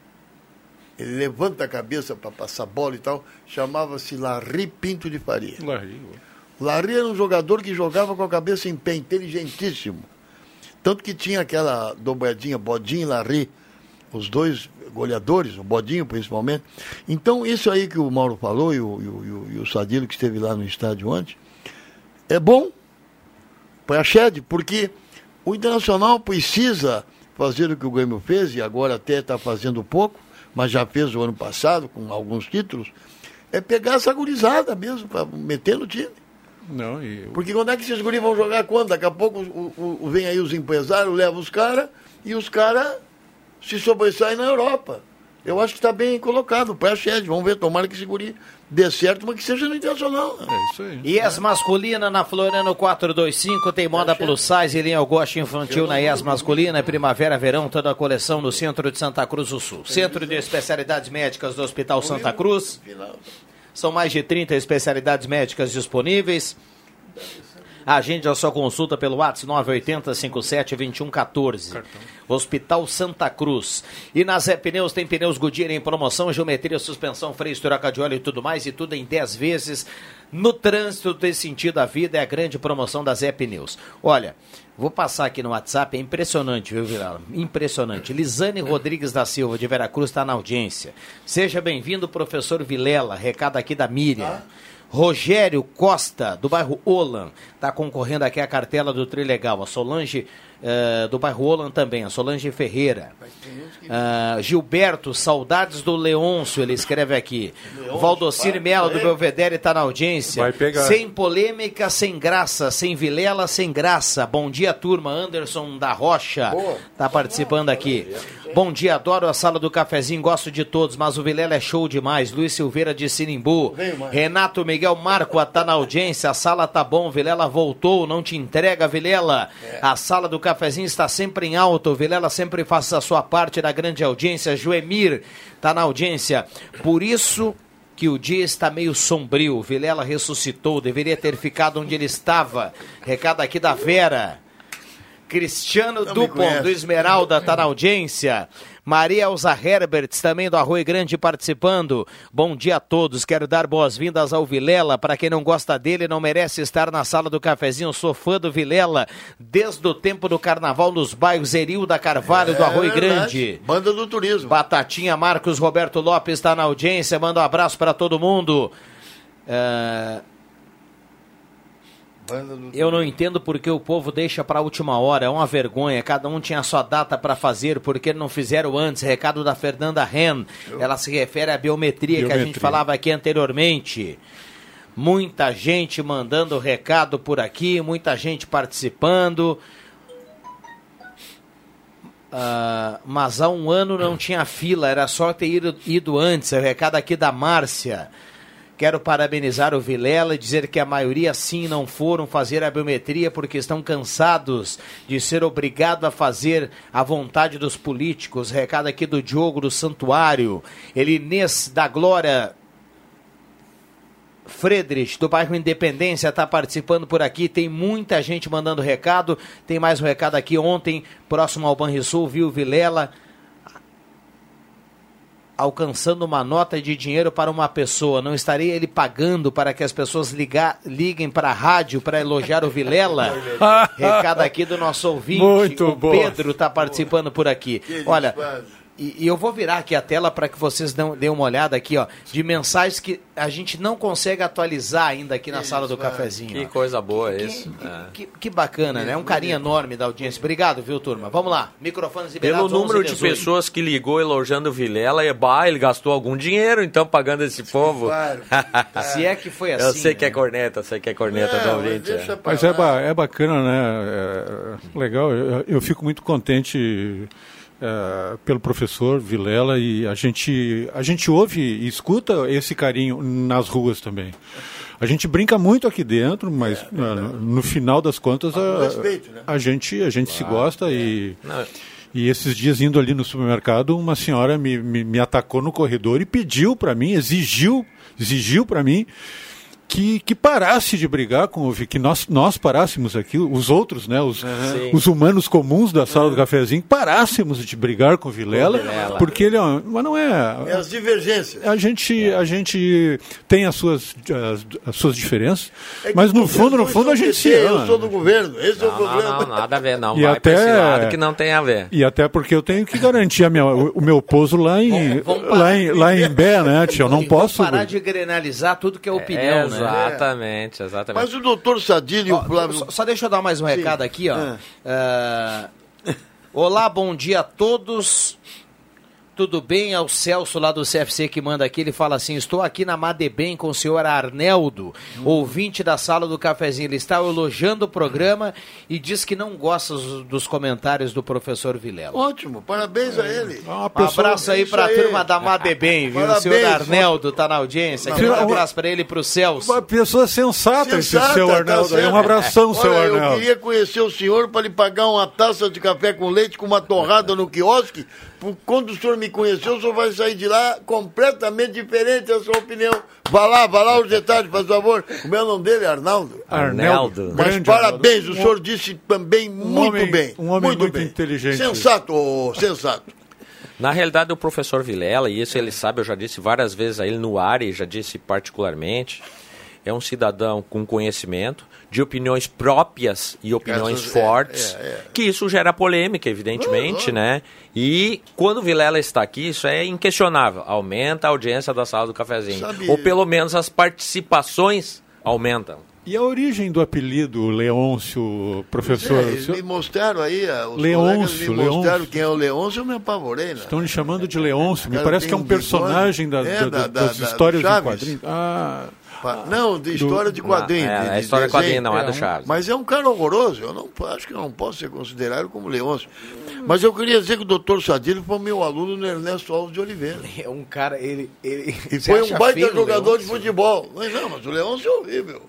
Ele levanta a cabeça para passar bola e tal. Chamava-se Larry Pinto de Faria. Larry. Larry era um jogador que jogava com a cabeça em pé, inteligentíssimo. Tanto que tinha aquela dobradinha, Bodinho Larry, os dois goleadores, o Bodinho principalmente. Então, isso aí que o Mauro falou e o, e o, e o- Sadilo que esteve lá no estádio antes, é bom para a Shed, porque o Internacional precisa fazer o que o Grêmio fez, e agora até está fazendo pouco, mas já fez o ano passado com alguns títulos, é pegar essa gurizada mesmo, para meter no time. Não, e Porque quando é que esses guris vão jogar quando? Daqui a pouco o, o- vem aí os empresários, levam os caras e os caras se sobressaem na Europa. Eu acho que está bem colocado, para a Shed. Vamos ver, tomara que esse guri dê certo, mas que seja no Internacional. né? é isso aí. IES Masculina na Floriano 425, tem moda plus size, linha gosto infantil na IES Masculina, primavera, verão, toda a coleção no centro de Santa Cruz do Sul. Centro de Especialidades Médicas do Hospital Santa Cruz. São mais de 30 especialidades médicas disponíveis. Agende a sua consulta pelo WhatsApp 980 57 21 14. Hospital Santa Cruz. E na Zé Pneus tem pneus Goodyear em promoção, geometria, suspensão, freio, troca de óleo e tudo mais, e tudo em 10 vezes. No trânsito desse sentido a vida é a grande promoção da Zé Pneus. Olha, vou passar aqui no WhatsApp, é impressionante, viu, Vilela? Impressionante. Lisane Rodrigues da Silva, de Veracruz, está na audiência. Seja bem-vindo, professor Vilela. Recado aqui da Miriam. Rogério Costa, do bairro Olan, está concorrendo aqui à cartela do Trilegal. A Solange, uh, do bairro Olan também, a Solange Ferreira. Uh, Gilberto, saudades do Leôncio, ele escreve aqui. Valdocir Melo, do Belvedere, está na audiência. Vai pegar. Sem polêmica, sem graça, sem vilela, sem graça. Bom dia, turma. Anderson da Rocha está participando aqui. Bom dia, adoro a sala do cafezinho, gosto de todos, mas o Vilela é show demais. Luiz Silveira de Sinimbu. Renato Miguel Marco tá na audiência, a sala tá bom, Vilela voltou, não te entrega, Vilela. A sala do cafezinho está sempre em alto, Vilela sempre faz a sua parte da grande audiência. Joemir tá na audiência. Por isso que o dia está meio sombrio. Vilela ressuscitou, deveria ter ficado onde ele estava. Recado aqui da Vera. Cristiano Dupont, do Esmeralda, está na audiência. Maria Elza Herberts, também do Arroio Grande, participando. Bom dia a todos. Quero dar boas-vindas ao Vilela. Para quem não gosta dele, não merece estar na sala do cafezinho. Sou fã do Vilela desde o tempo do carnaval nos bairros Erilda Carvalho, do É Arroio verdade. Grande. Banda do Turismo. Batatinha Marcos Roberto Lopes está na audiência. Manda um abraço para todo mundo. É, Banda do eu não entendo porque o povo deixa para a última hora, é uma vergonha. Cada um tinha a sua data para fazer, porque não fizeram antes. Recado da Fernanda Ren. Ela se refere à biometria, que a gente Biometria. falava aqui anteriormente. Muita gente mandando recado por aqui, muita gente participando. Ah, mas há um ano não tinha fila, era só ter ido, ido antes. É o recado aqui da Márcia. Quero parabenizar o Vilela e dizer que a maioria sim não foram fazer a biometria porque estão cansados de ser obrigado a fazer a vontade dos políticos. Recado aqui do Diogo do Santuário. Elinês da Glória Friedrich, do bairro Independência, está participando por aqui. Tem muita gente mandando recado. Tem mais um recado aqui ontem, próximo ao Banrisul, viu Vilela alcançando uma nota de dinheiro para uma pessoa. Não estaria ele pagando para que as pessoas ligar, liguem para a rádio para elogiar o Vilela? Recado aqui do nosso ouvinte. Muito o bom. Pedro está participando por aqui. Olha. E, e eu vou virar aqui a tela para que vocês dão, deem uma olhada aqui, ó, de mensagens que a gente não consegue atualizar ainda aqui na sala do cafezinho. Que ó. coisa boa Que, isso. que- É. que- que bacana, né? Um carinho enorme da audiência. Obrigado, viu, turma? Vamos lá. Microfones Pelo liberados. número 11 e de 18. pessoas que ligou elogiando o Vilela, e bah, ele gastou algum dinheiro, então, pagando esse povo. Claro. Se é que foi assim. Eu sei que é né? corneta, sei que é corneta do Não, mas ouvinte. é. Mas é, ba- é bacana, né? É, legal. Eu, eu fico muito contente é, pelo professor Vilela e a gente, a gente ouve e escuta esse carinho nas ruas também. A gente brinca muito aqui dentro, mas é, no, no final das contas a, respeito, né? a gente, a gente se gosta e. Não, E esses dias indo ali no supermercado, uma senhora me, me, me atacou no corredor e pediu para mim, exigiu, exigiu para mim que, que parasse de brigar com o Vi- que nós, nós parássemos aqui, os outros, né, os, Sim. os humanos comuns da sala do cafezinho, parássemos de brigar com o Vilela, Vilela. porque ele é, mas não É é, as divergências. a gente, a gente tem as suas, as, as suas diferenças, É mas no fundo, no fundo a gente se ama. Eu sou do governo, esse é o não, não, problema. não, nada a ver, não. E Vai pra até- esse lado que não tem a ver. E até porque eu tenho que garantir a minha, o, o meu pouso lá em, vamos lá em, lá em Bé, né, tio? Eu não posso. parar de grenalizar tudo que é opinião, né? Exatamente, exatamente. Mas o doutor Sadilho e o Flávio... só, só deixa eu dar mais um recado aqui, ó. Ah. Ah, olá, bom dia a todos. Tudo bem? É o Celso lá do CFC que manda aqui. Ele fala assim: Estou aqui na Madebem com o senhor Arneldo, ouvinte da sala do cafezinho. Ele está elogiando o programa e diz que não gosta dos, comentários do professor Vilela. Ótimo, parabéns a ele. É Um pessoa- abraço aí pra aí. turma da Madebem, viu? Parabéns, o senhor Arneldo tá na audiência. Aqui, um Não. abraço pra ele e pro Celso. Uma pessoa sensata, Sensata, esse seu tá Arnaldo. certo. um abração, seu Olha, eu Arnaldo. queria conhecer o senhor para lhe pagar uma taça de café com leite com uma torrada no quiosque. Quando o senhor me conheceu, o senhor vai sair de lá completamente diferente da sua opinião. Vá lá, vá lá os detalhes, faz favor. Como é o nome dele? Arnaldo? Arnaldo. Mas Grande parabéns, o Arnaldo. senhor disse também muito homem- bem. um homem muito inteligente. Sensato, ô, sensato. Na realidade, o professor Vilela, e isso ele sabe, eu já disse várias vezes a ele no ar e já disse particularmente, é um cidadão com conhecimento, de opiniões próprias e opiniões Essas- é, fortes, é, é. que isso gera polêmica, evidentemente, né? E quando o Vilela está aqui, isso é inquestionável. Aumenta a audiência da sala do cafezinho. Sabe- Ou pelo menos as participações aumentam. E a origem do apelido Leôncio, professor? É, senhor- me mostraram aí, ah, os Leôncio, me mostraram Leôncio. quem é o Leôncio, eu me apavorei, né? Estão lhe chamando de Leôncio. Me parece que é um personagem da- É, da- da- da- das da- histórias do de Chaves. quadrinhos. Ah, Pa- Não, de história de quadrinho. Não, é, de- a de história de quadrinho não é do um- Chaves. Mas é um cara horroroso. Eu não acho que eu não posso ser considerado como Leôncio. Mas eu queria dizer que o doutor Sadilho foi meu aluno no Ernesto Alves de Oliveira. É um cara, ele. ele E foi um baita feio jogador de Leôncio? futebol. Mas não, mas o Leôncio é horrível.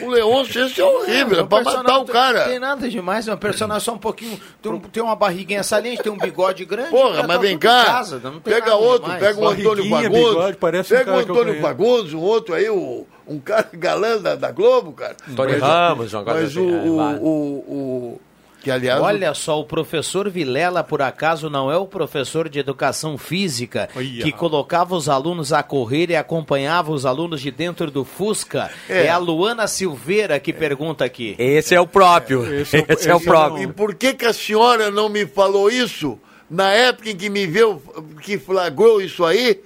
O Leôncio, esse é horrível. É, um pra matar o cara. Tem nada demais, é um personagem só um pouquinho. Tem, um- tem uma barriguinha saliente, tem um bigode grande. Porra, mas tá vem cá, casa, não tem pega outro, demais. pega o Antônio bigode, parece um pega o Antônio. Fagundes, um outro aí, o, um cara galã da, da Globo, cara. Antônio Mas- Ramos, coisa Mas assim, o, é, o, o, o- que aliás... Olha só, o professor Vilela, por acaso, não é o professor de educação física Olha. que colocava os alunos a correr e acompanhava os alunos de dentro do Fusca? É, É. a Luana Silveira que pergunta aqui. Esse é o próprio. Esse Esse, é o- é o esse é o- próprio. E por que, que a senhora não me falou isso na época em que me viu, que flagrou isso aí?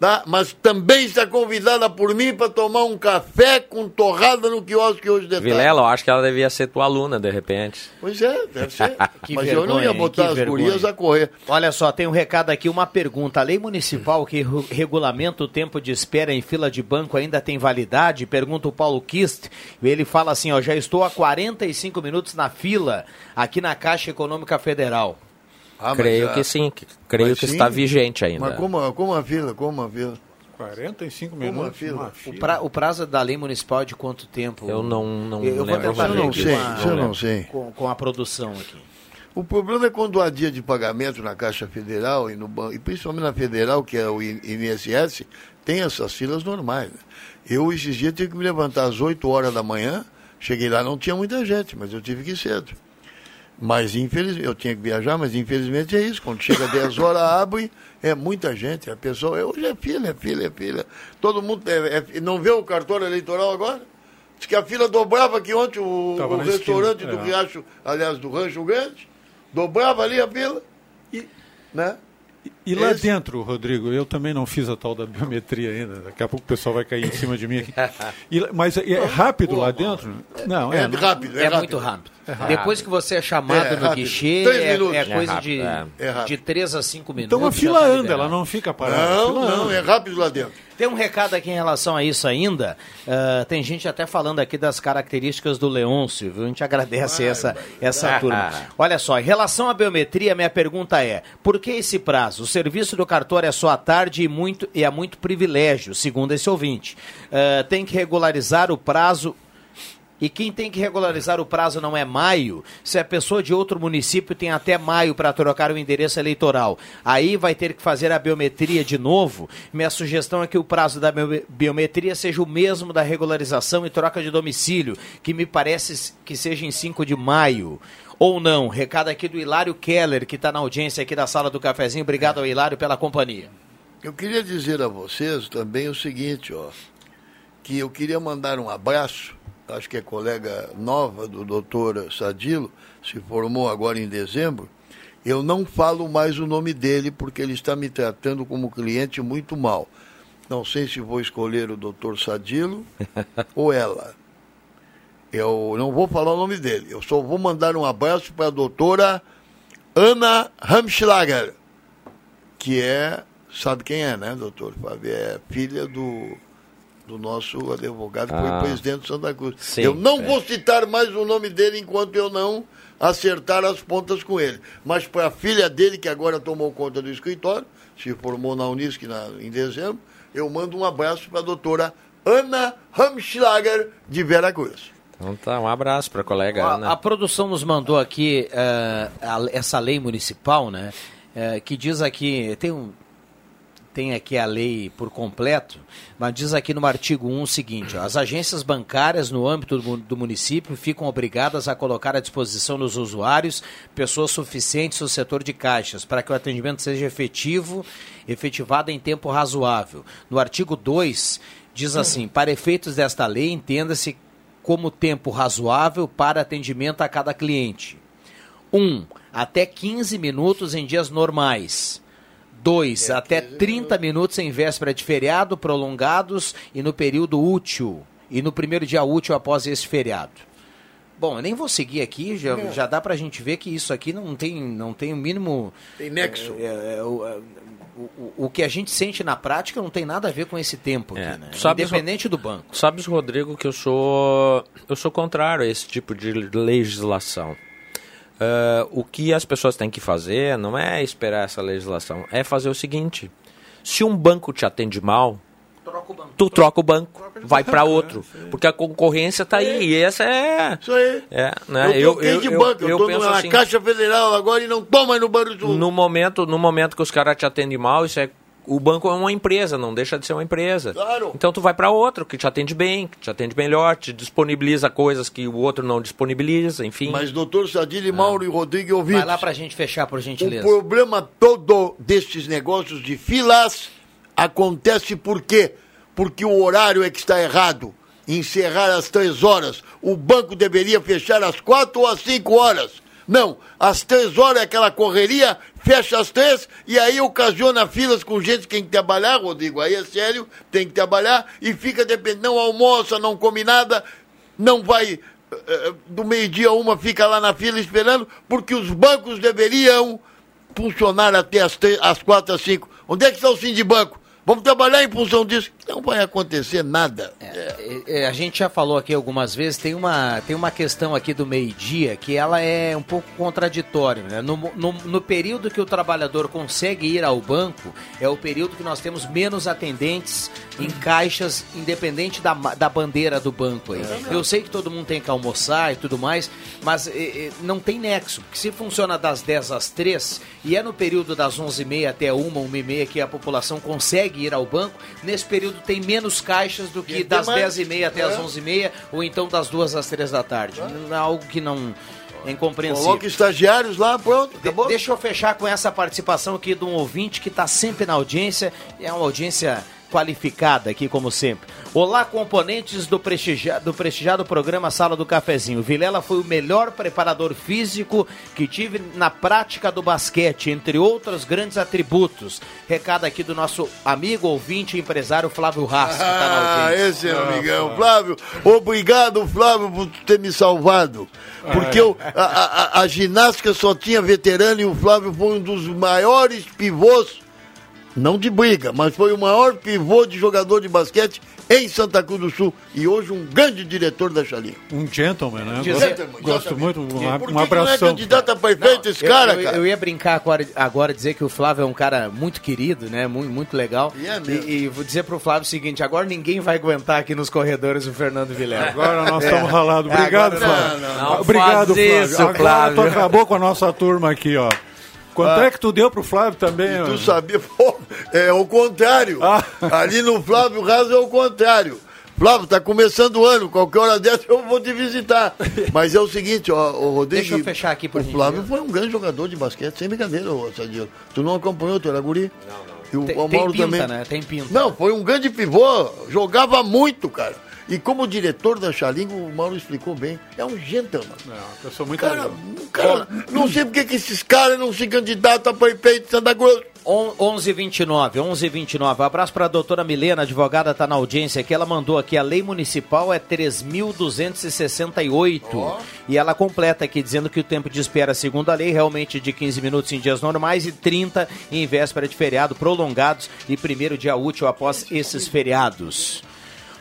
Tá? Mas também está convidada por mim para tomar um café com torrada no quiosque hoje de tarde. Vilela, eu acho que ela devia ser tua aluna, de repente. Pois é, deve ser. Que Mas eu não vergonha, ia botar as vergonha. gurias a correr. Olha só, tem um recado aqui, uma pergunta. A lei municipal que regulamenta o tempo de espera em fila de banco ainda tem validade? Pergunta o Paulo Kist. Ele fala assim, ó, já estou há 45 minutos na fila aqui na Caixa Econômica Federal. Ah, creio que sim, que- creio mas que sim. está vigente ainda. Mas como, como a fila, como a fila? 45 Uma minutos. fila. uma O, fila. pra- o prazo da lei municipal é de quanto tempo? Eu não, não Eu, eu vou lembro. tentar Eu não sei, com a- isso eu não sei. Com, com a produção aqui. O problema é quando há dia de pagamento na Caixa Federal e, no banco, e principalmente na Federal, que é o INSS, tem essas filas normais. né? Eu, esses dias, tive que me levantar às 8 horas da manhã. Cheguei lá, não tinha muita gente, mas eu tive que ir cedo. Mas, infelizmente, eu tinha que viajar, mas infelizmente é isso. Quando chega 10 horas, abre, é muita gente. A pessoa, hoje é fila, é fila, é fila. Todo mundo, é- é- não vê o cartório eleitoral agora? Diz que a fila dobrava aqui ontem, o, o restaurante esquina, do é. Riacho, aliás, do Rancho Grande, dobrava ali a fila. E, né? E lá Esse- dentro, Rodrigo, eu também não fiz a tal da biometria ainda. Daqui a pouco o pessoal vai cair em cima de mim aqui. E mas é, é rápido lá dentro? Não, É, é. rápido, é, É, rápido. muito rápido. Depois que você é chamado É no rápido. guichê, é, é É coisa rápido, de, é. É rápido. de 3 a 5 minutos. Então a fila tá anda, ela não fica parada. Não, não, anda. é rápido lá dentro. Tem um recado aqui em relação a isso ainda. Ah, tem gente até falando aqui das características do Leôncio, viu? A gente agradece essa, essa turma. Olha só, em relação à biometria, minha pergunta é: por que esse prazo? Serviço do cartório é só à tarde e, muito, e há muito privilégio, segundo esse ouvinte. Ah, tem que regularizar o prazo. E quem tem que regularizar o prazo não é maio, se a pessoa de outro município tem até maio para trocar o endereço eleitoral. Aí vai ter que fazer a biometria de novo. Minha sugestão é que o prazo da bio- biometria seja o mesmo da regularização e troca de domicílio, que me parece que seja em 5 de maio. Ou não. Recado aqui do Hilário Keller, que está na audiência aqui da sala do cafezinho. Obrigado ao Hilário pela companhia. Eu queria dizer a vocês também o seguinte, ó, que eu queria mandar um abraço, acho que é colega nova do doutor Sadilo, se formou agora em dezembro. Eu não falo mais o nome dele porque ele está me tratando como cliente muito mal. Não sei se vou escolher o doutor Sadilo ou ela. Eu não vou falar o nome dele. Eu só vou mandar um abraço para a doutora Ana Ramschlager que é, sabe quem é, né, doutor Fábio? É filha do, do nosso advogado que Ah. foi presidente de Santa Cruz. Sim, eu não é. vou citar mais o nome dele enquanto eu não acertar as pontas com ele. Mas para a filha dele, que agora tomou conta do escritório, se formou na Unisc na, em dezembro, eu mando um abraço para a doutora Ana Ramschlager, de Vera Cruz. Então tá, um abraço para a colega A, Ana. a produção nos mandou aqui eh, a- essa lei municipal, né? eh, que diz aqui, tem um. Tem aqui a lei por completo, mas diz aqui no artigo 1 o seguinte: ó, as agências bancárias no âmbito do, do município ficam obrigadas a colocar à disposição dos usuários pessoas suficientes no setor de caixas para que o atendimento seja efetivo, efetivado em tempo razoável. No artigo 2, diz assim: para efeitos desta lei, entenda-se como tempo razoável para atendimento a cada cliente. 1. Um, até 15 minutos em dias normais. 2. É, até 30 minutos em véspera de feriado, prolongados e no período útil. E no primeiro dia útil após esse feriado. Bom, eu nem vou seguir aqui, já, já dá pra gente ver que isso aqui não tem, não tem o mínimo. Tem nexo. É, é, é o, o, que a gente sente na prática não tem nada a ver com esse tempo aqui, é, né? Sabes, Independente do banco. Sabes, Rodrigo, que eu sou eu sou contrário a esse tipo de legislação. Uh, o que as pessoas têm que fazer não é esperar essa legislação, é fazer o seguinte: se um banco te atende mal, troca tu troca o banco, troca vai para outro, porque a concorrência está aí e essa é. Isso aí. É, né? Eu, eu, eu, de banco, eu, eu, na assim, Caixa Federal agora e não toma no Banco No momento, no momento que os caras te atendem mal, isso é o banco é uma empresa, não deixa de ser uma empresa. Claro. Então tu vai para outro que te atende bem, que te atende melhor, te disponibiliza coisas que o outro não disponibiliza, enfim. Mas doutor Sadili, ah. Mauro e Rodrigo ouvintes... Vai lá para a gente fechar, por gentileza. O problema todo destes negócios de filas acontece por quê? Porque o horário é que está errado. Encerrar às três horas. O banco deveria fechar às quatro ou às cinco horas. Não, às três horas é aquela correria, fecha às três e aí ocasiona filas com gente que tem que trabalhar, Rodrigo. Aí é sério, tem que trabalhar e fica dependendo, não almoça, não come nada, não vai uh, do meio-dia uma fica lá na fila esperando, porque os bancos deveriam funcionar até as, três, às quatro, às cinco. Onde é que está o sim de banco? Vamos trabalhar em função disso. Não vai acontecer nada. É, é, é, a gente já falou aqui algumas vezes, tem uma, tem uma questão aqui do meio-dia que ela é um pouco contraditória. Né? No, no, no, período que o trabalhador consegue ir ao banco, é o período que nós temos menos atendentes em caixas, independente da, da bandeira do banco. Aí. Eu sei que todo mundo tem que almoçar e tudo mais, mas é, não tem nexo. Porque se funciona das 10 às 3 e é no período das 11h30 até 1, 1h30 que a população consegue ir ao banco, nesse período tem menos caixas do que das 10h30 até é. as 11h30 ou então das 2 às 3 da tarde. É. Algo que não é incompreensível. Coloca estagiários lá, pronto, acabou. De deixa eu fechar com essa participação aqui de um ouvinte que está sempre na audiência, é uma audiência qualificada aqui, como sempre. Olá, componentes do prestigiado, do prestigiado programa Sala do Cafezinho. Vilela foi o melhor preparador físico que tive na prática do basquete, entre outros grandes atributos. Recado aqui do nosso amigo ouvinte e empresário Flávio Haas, que tá na Ah, esse é o amigão. Flávio, obrigado, Flávio, por ter me salvado. Porque eu, a, a, a ginástica só tinha veterano e o Flávio foi um dos maiores pivôs não de briga, mas foi o maior pivô de jogador de basquete em Santa Cruz do Sul e hoje um grande diretor da Chalinha. Um gentleman, né? Gentleman, Gosto muito, um, um abração. não é candidato a prefeito esse cara, eu, cara? Eu ia brincar agora, agora, dizer que o Flávio é um cara muito querido, né? Muito, muito legal. E, é. E, e vou dizer pro Flávio o seguinte, agora ninguém vai aguentar aqui nos corredores o Fernando Vilela. Agora nós estamos é. ralados. Obrigado, é, Flávio. Não, não, Obrigado, Flávio. Isso, agora Flávio. tu acabou com a nossa turma aqui, ó. Quanto ah, é que tu deu pro Flávio também? Tu sabia? Pô, é o contrário. Ah. Ali no Flávio Raso é o contrário. Flávio, tá começando o ano, qualquer hora dessa eu vou te visitar. Mas é o seguinte, ó, o Rodrigo. Deixa eu fechar aqui por O Flávio foi um grande jogador de basquete, sem brincadeira, ô Sadio. Tu não acompanhou, tu era guri? Não, não. E o, tem, o Mauro tem pinta, também. né? Tem pinta. Não, foi um grande pivô, jogava muito, cara. E como diretor da Xalingo, o Mauro explicou bem, é um gentleman. É, eu sou muito cara, cara, não sei porque que esses caras não se candidatam a prefeito de Santa Cruz. 1129, 1129. Abraço para a doutora Milena, advogada, está na audiência aqui. Ela mandou aqui: a lei municipal é 3.268. Oh. E ela completa aqui dizendo que o tempo de espera, segundo a lei, realmente de 15 minutos em dias normais e 30 em véspera de feriado prolongados e primeiro dia útil após esses feriados.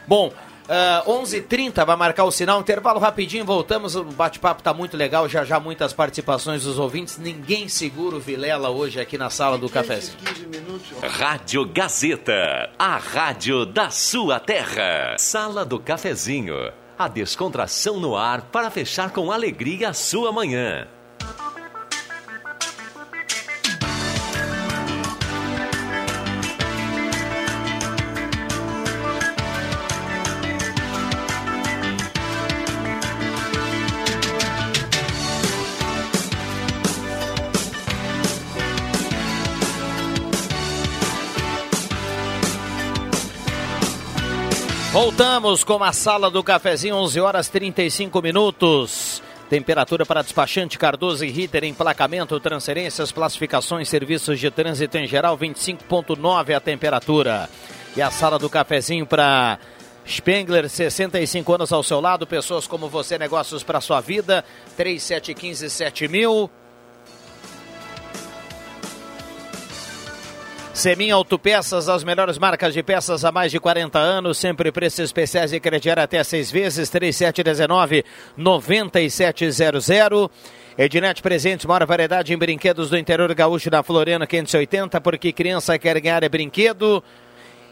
Bom, Uh, ah, 11h30 vai marcar o sinal, intervalo rapidinho, voltamos. O bate-papo tá muito legal, já já muitas participações dos ouvintes. Ninguém segura o Vilela hoje aqui na sala do cafezinho. Rádio Gazeta, a rádio da sua terra. Sala do cafezinho, a descontração no ar para fechar com alegria a sua manhã. Voltamos com a sala do cafezinho, 11 horas 35 minutos. Temperatura para despachante Cardoso e Ritter, emplacamento, transferências, classificações, serviços de trânsito em geral, 25,9 a temperatura. E a sala do cafezinho para Spengler, 65 anos ao seu lado, pessoas como você, negócios para sua vida, 3715 7000. Semin Autopeças, as melhores marcas de peças há mais de 40 anos, sempre preços especiais e crediário até seis vezes, 3719-9700. Ednet Presentes, maior variedade em brinquedos do interior gaúcho da Floriana 580, porque criança quer ganhar é brinquedo.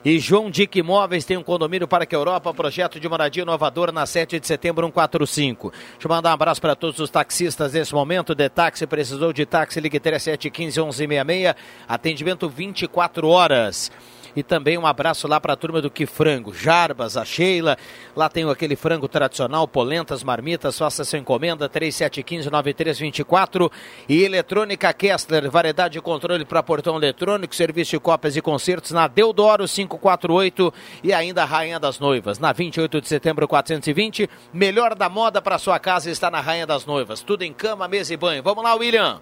E João Dick Imóveis tem um condomínio Parque Europa, projeto de moradia inovador na 7 de setembro 145. Deixa eu mandar um abraço para todos os taxistas nesse momento. De táxi, precisou de táxi, ligue 3715 1166. Atendimento 24 horas. E também um abraço lá para a turma do Que Frango, Jarbas, a Sheila. Lá tem aquele frango tradicional, polentas, marmitas. Faça sua encomenda 3715-9324. E Eletrônica Kessler, variedade de controle para portão eletrônico, serviço de cópias e concertos na Deodoro 548 e ainda Rainha das Noivas, na 28 de setembro 420. Melhor da moda para sua casa está na Rainha das Noivas. Tudo em cama, mesa e banho. Vamos lá, William.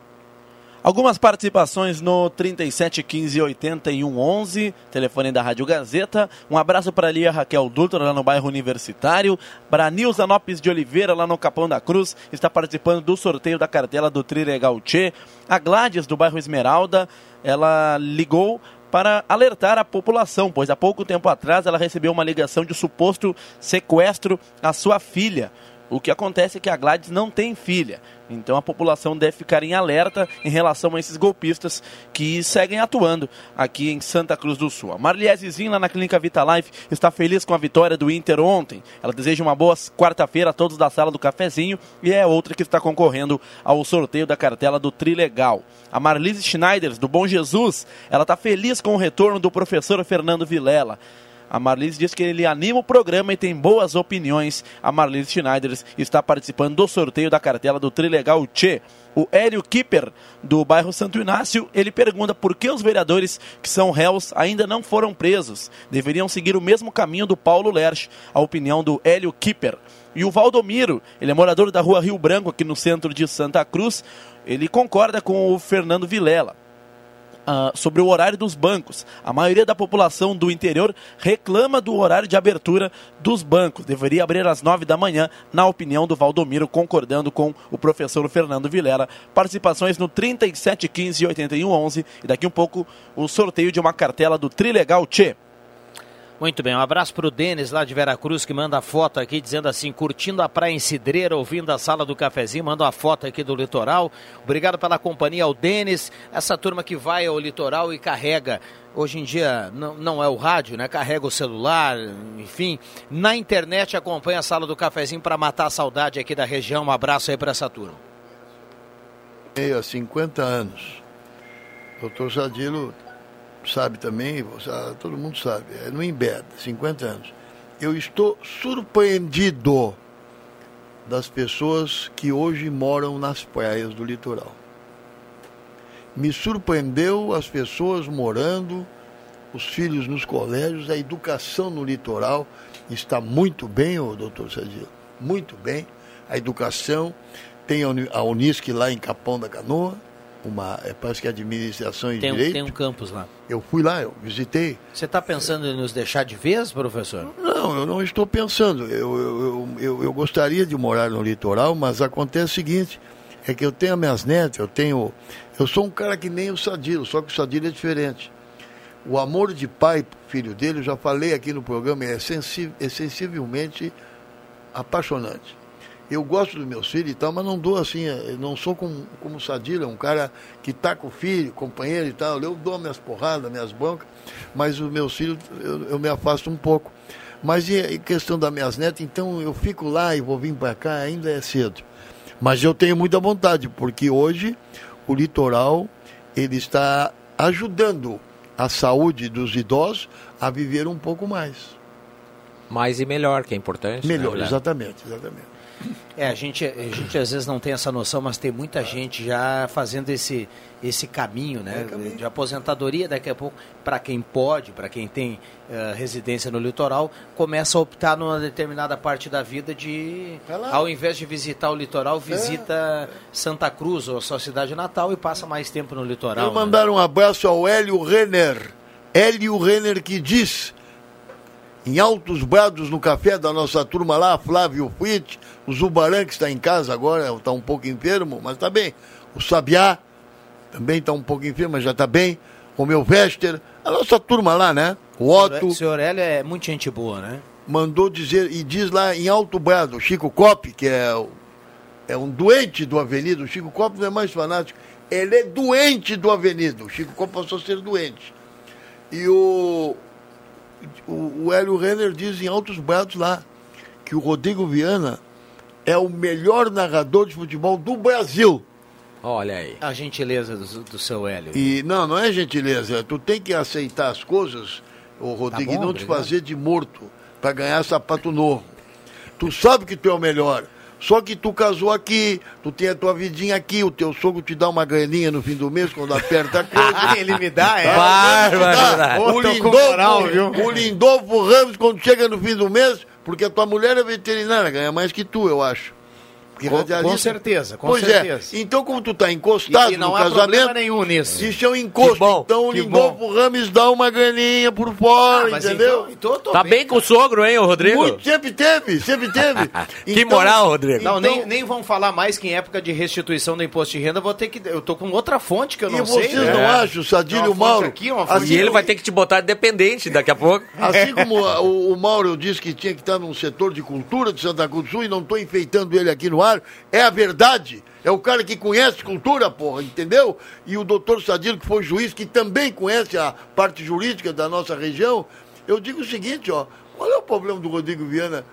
Algumas participações no 37 15 81 11, telefone da Rádio Gazeta. Um abraço para Lia Raquel Dutra, lá no bairro Universitário. Para Nilza Nopes de Oliveira, lá no Capão da Cruz, está participando do sorteio da cartela do Trilegal Tchê. A Gladys, do bairro Esmeralda, ela ligou para alertar a população, pois há pouco tempo atrás ela recebeu uma ligação de suposto sequestro à sua filha. O que acontece é que a Gladys não tem filha. Então a população deve ficar em alerta em relação a esses golpistas que seguem atuando aqui em Santa Cruz do Sul. A Marliesezinha lá na Clínica Vitalife está feliz com a vitória do Inter ontem. Ela deseja uma boa quarta-feira a todos da sala do cafezinho e é outra que está concorrendo ao sorteio da cartela do Trilegal. A Marlise Schneiders, do Bom Jesus, ela está feliz com o retorno do professor Fernando Vilela. A Marlise diz que ele anima o programa e tem boas opiniões. A Marlise Schneider está participando do sorteio da cartela do Trilegal Tchê. O Hélio Kipper, do bairro Santo Inácio, ele pergunta por que os vereadores que são réus ainda não foram presos. Deveriam seguir o mesmo caminho do Paulo Lerch. A opinião do Hélio Kipper. E o Valdomiro, ele é morador da rua Rio Branco, aqui no centro de Santa Cruz. Ele concorda com o Fernando Vilela. Uh, sobre o horário dos bancos. A maioria da população do interior reclama do horário de abertura dos bancos. Deveria abrir às nove da manhã, na opinião do Valdomiro, concordando com o professor Fernando Vilela. Participações no 37 15 81 11 e daqui um pouco o sorteio de uma cartela do Trilegal Tchê. Muito bem, um abraço para o Denis lá de Veracruz que manda foto aqui dizendo assim, curtindo a praia em Cidreira, ouvindo a sala do cafezinho, manda uma foto aqui do litoral. Obrigado pela companhia ao Denis, essa turma que vai ao litoral e carrega. Hoje em dia não, não é o rádio, né? Carrega o celular, enfim. Na internet acompanha a sala do cafezinho para matar a saudade aqui da região. Um abraço aí para essa turma. Há 50 anos. Doutor Sadilo sabe também, todo mundo sabe, é no Imbed, 50 anos. Eu estou surpreendido das pessoas que hoje moram nas praias do litoral. Me surpreendeu as pessoas morando, os filhos nos colégios, a educação no litoral está muito bem, ô doutor Sadio, muito bem. A educação, tem a Unisc lá em Capão da Canoa, uma, é, parece que é administração e tem, direito. Tem um campus lá. Eu fui lá, eu visitei. Você está pensando em nos deixar de vez, professor? Não, eu não estou pensando. Eu, eu, eu, eu, gostaria de morar no litoral, mas acontece o seguinte, é que eu tenho minhas netas, eu tenho... Eu sou um cara que nem o Sadilo, só que o Sadilo é diferente. O amor de pai pro filho dele, eu já falei aqui no programa, é, é sensivelmente apaixonante eu gosto dos meus filhos e tal, mas não dou assim, não sou como, como Sadila, um cara que tá com o filho, companheiro e tal. Eu dou minhas porradas, minhas bancas, mas os meus filhos eu, eu me afasto um pouco. Mas em questão das minhas netas, então eu fico lá e vou vir para cá, ainda é cedo. Mas eu tenho muita vontade, porque hoje o litoral ele está ajudando a saúde dos idosos a viver um pouco mais. Mais e melhor, que é importante. Melhor, né, exatamente, exatamente. É, a gente, a gente às vezes não tem essa noção, mas tem muita gente já fazendo esse, esse caminho, né? De aposentadoria daqui a pouco, para quem pode, para quem tem eh, residência no litoral, começa a optar numa determinada parte da vida de, ao invés de visitar o litoral, visita Santa Cruz ou a sua cidade natal e passa mais tempo no litoral. Quero né? mandar um abraço ao Hélio Renner. Hélio Renner que diz, em altos brados no café da nossa turma lá, Flávio Fuit, o Zubaran que está em casa agora, está um pouco enfermo, mas está bem. O Sabiá também está um pouco enfermo, mas já está bem. O meu Vester, a nossa turma lá, né? O Otto. O senhor Hélio é muito gente boa, né? mandou dizer, e diz lá em Alto Brado, o Chico Cop, que é, é um doente do Avenida, o Chico Cop não é mais fanático, ele é doente do Avenida, o Chico Cop passou a ser doente. E o, o, o Hélio Renner diz em Altos Brados lá, que o Rodrigo Viana é o melhor narrador de futebol do Brasil. Olha aí. A gentileza do, do seu Hélio. E não, não é gentileza. Tu tem que aceitar as coisas, o Rodrigo, bom, e não te obrigado. fazer de morto para ganhar sapato novo. Tu sabe que tu é o melhor. Só que tu casou aqui, tu tem a tua vidinha aqui, o teu sogro te dá uma graninha no fim do mês quando aperta a coisa. Ele me dá, é? Tá? Ele te dá. Bárbaro. O Lindolfo, moral, o Lindolfo Ramos, quando chega no fim do mês, porque a tua mulher é veterinária, ganha mais que tu, eu acho. Porque Com- radialista- com certeza, com pois certeza. é. Então, como tu tá encostado E- e não no há casamento, problema nenhum nisso. Isso é um encosto. Que bom, então o que Lindolfo Ramos dá uma graninha por fora, Ah, mas entendeu? então- então Tá bem com o sogro, hein, Rodrigo? Muito, sempre teve, sempre teve. Que Então- moral, Rodrigo. Não, Então- nem, nem vão falar mais que em época de restituição do imposto de renda, eu vou ter que. Eu tô com outra fonte que eu E não sei. vocês né? não acham, Sadilho Uma e o fonte Mauro? aqui, uma assim, E ele vai ter que te botar dependente daqui a pouco. Assim como a- o, o Mauro disse que tinha que estar num setor de cultura de Santa Cruz do Sul e não estou enfeitando ele aqui no ar, é a verdade. É o cara que conhece cultura, porra, entendeu? E o doutor Sadilo, que foi juiz, que também conhece a parte jurídica da nossa região. Eu digo o seguinte, ó, qual é o problema do Rodrigo Viana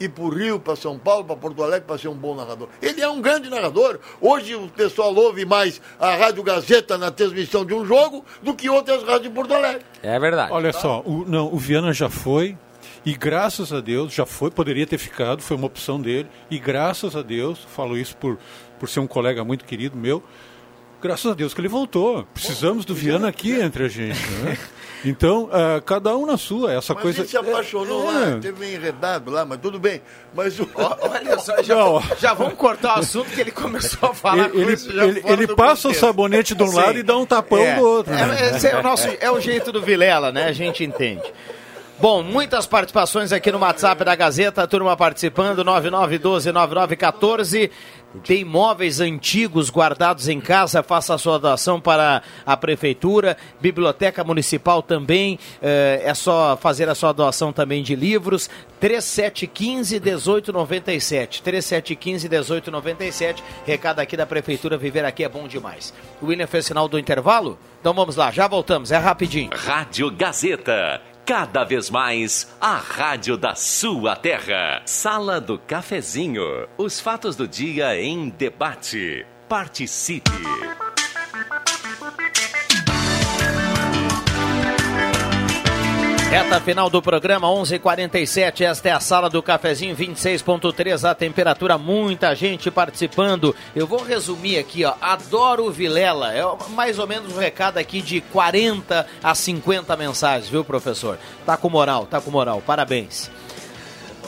ir para o Rio, para São Paulo, para Porto Alegre, para ser um bom narrador? Ele é um grande narrador. Hoje o pessoal ouve mais a Rádio Gazeta na transmissão de um jogo do que outras rádios de Porto Alegre. É verdade. Olha só, o, não, o Viana já foi, e graças a Deus, já foi, poderia ter ficado, foi uma opção dele, e graças a Deus, falo isso por, por ser um colega muito querido meu, graças a Deus que ele voltou. Precisamos do Viana aqui entre a gente. Né? Então, ah, cada um na sua, essa Mas coisa. ele se apaixonou É, lá, teve meio enredado lá, mas tudo bem. Mas o... Olha só, já, Não. já vamos cortar o assunto que ele começou a falar Ele, ele, ele- passa contexto. o sabonete de um Sim. lado e dá um tapão É. do outro. né? É, esse é o nosso, é o jeito do Vilela, né? A gente entende. Bom, muitas participações aqui no WhatsApp da Gazeta, turma participando, 9912-9914. Tem imóveis antigos guardados em casa, faça a sua doação para a Prefeitura, Biblioteca Municipal também, eh, é só fazer a sua doação também de livros, 3715-1897, 3715-1897, recado aqui da Prefeitura, viver aqui é bom demais. O William fez sinal do intervalo? Então vamos lá, já voltamos, é rapidinho. Rádio Gazeta. Cada vez mais a rádio da sua terra. Sala do Cafezinho. Os fatos do dia em debate. Participe. Reta final do programa 11:47. Esta é a sala do cafezinho 26.3. A temperatura, muita gente participando. Eu vou resumir aqui, ó. Adoro Vilela. É mais ou menos um recado aqui de 40 a 50 mensagens, viu, professor? Tá com moral, tá com moral. Parabéns.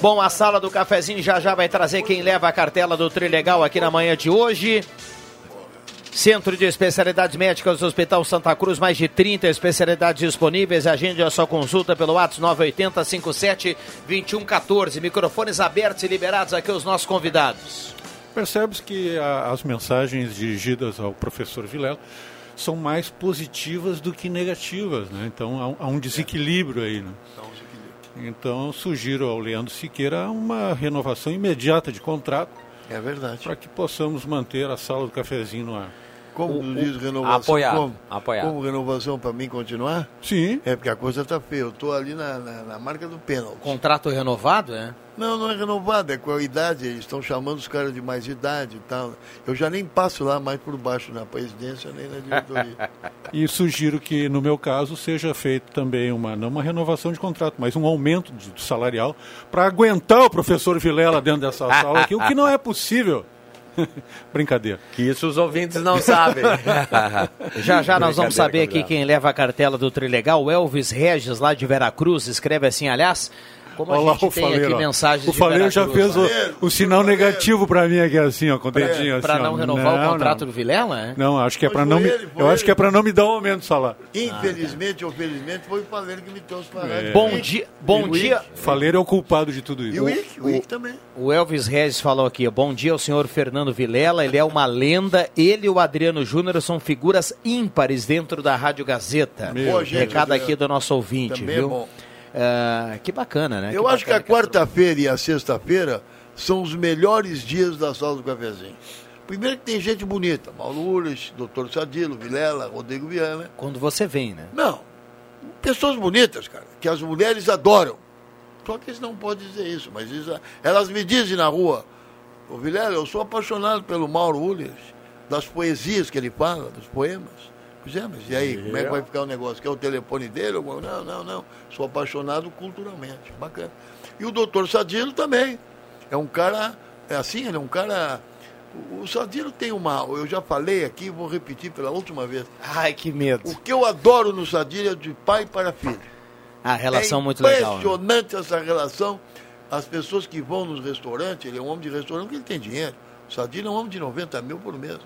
Bom, a sala do cafezinho já já vai trazer quem leva a cartela do Trilegal aqui na manhã de hoje. Centro de Especialidades Médicas do Hospital Santa Cruz, mais de 30 especialidades disponíveis. Agende a sua consulta pelo WhatsApp 980 57 2114. Microfones abertos e liberados aqui aos nossos convidados. Percebe-se que a- as mensagens dirigidas ao professor Vilela são mais positivas do que negativas, né? Então há um, há um desequilíbrio aí, né? Então eu sugiro ao Leandro Siqueira uma renovação imediata de contrato É verdade. para que possamos manter a sala do cafezinho no ar. Como O- diz renovação? apoiar, Como, apoiar. como renovação para mim continuar? Sim. É porque a coisa tá feia. Eu tô ali na, na, na marca do pênalti. Contrato renovado, é? Não, não é renovado, é com a idade. Eles estão chamando os caras de mais idade e tal. Eu já nem passo lá mais por baixo na presidência nem na diretoria. E sugiro que, no meu caso, seja feito também uma, não uma renovação de contrato, mas um aumento do, do salarial para aguentar o professor Vilela dentro dessa sala aqui, o que não é possível. Brincadeira. Que isso os ouvintes não sabem. Já já nós vamos saber aqui quem leva a cartela do Trilegal. O Elvis Regis, lá de Veracruz, escreve assim, aliás, como a Olha lá gente o tem Faleiro. aqui ó. mensagens o de Faleiro já Veracruz, fez né? o, o sinal negativo para mim aqui, assim, ó, com o dedinho assim. Para ó. não renovar o contrato não. do Vilela, é? Não, acho que é Mas para foi não me, ele, foi eu acho ele. que é para não me dar um aumento de salário. Infelizmente ou felizmente, foi o Faleiro que me trouxe para lá. É. Bom dia, bom E o dia. Faleiro é o culpado de tudo isso. E o Ike, o Ike também. O Elvis Regis falou aqui, ó, bom dia ao senhor Fernando Vilela, ele é uma lenda, ele e o Adriano Júnior são figuras ímpares dentro da Rádio Gazeta. Meu Recado Adriano, aqui do nosso ouvinte, Também é viu? bom. Ah, que bacana, né? Eu acho que a bacana quarta-feira e a sexta-feira são os melhores dias da sala do cafezinho. Primeiro que tem gente bonita, Mauro Urich, Doutor Sadilo, Vilela, Rodrigo Viana. Quando você vem, né? Não, pessoas bonitas, cara, que as mulheres adoram. Só que eles não podem dizer isso, mas isso- elas me dizem na rua, ô Vilela, eu sou apaixonado pelo Mauro Ulrich, das poesias que ele fala, dos poemas. Pois é, mas e aí, como é que vai ficar o negócio? Quer o telefone dele? Não, não, não. Sou apaixonado culturalmente. Bacana. E o doutor Sadilo também. É um cara, é assim, ele é um cara. O Sadilo tem uma. Eu já falei aqui, vou repetir pela última vez. Ai, que medo. O que eu adoro no Sadilo é de pai para filho. A relação é muito legal. né? impressionante essa relação. As pessoas que vão nos restaurantes, ele é um homem de restaurante que ele tem dinheiro. O Sadilo é um homem de 90 mil por mês. né?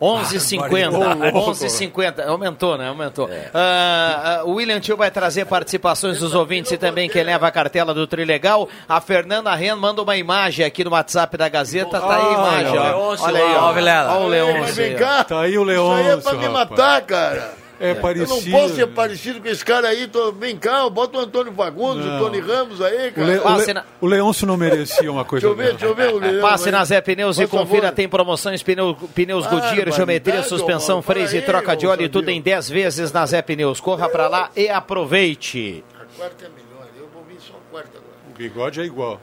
11,50. Ah, 11,50. Aumentou, né? Aumentou. Ah, ah, o William Tio vai trazer participações dos ouvintes e também quem leva a cartela do Trilegal. A Fernanda Ren manda uma imagem aqui no WhatsApp da Gazeta. Tá aí a imagem, ó. Olha aí, lá, ó. Olha o Leôncio. cá. Tá aí o Isso aí é pra me matar, cara. É Eu não parecido. posso ser parecido com esse cara aí. Tô... Vem cá, bota o Antônio Fagundes, Não. o Tony Ramos aí, O, cara. Le, o, Le, na- o Leôncio não merecia uma coisa Deixa eu ver, deixa eu ver o Leão. Passe aí. na Zé Pneus e Por favor. confira, tem promoções, pneu, pneus Goodyear, Barbaridade, geometria, suspensão, para freios e troca de óleo, tudo em 10 vezes na Zé Pneus. Corra pra lá e aproveite. A quarta é melhor. Eu vou vir só a quarta agora. O bigode é igual.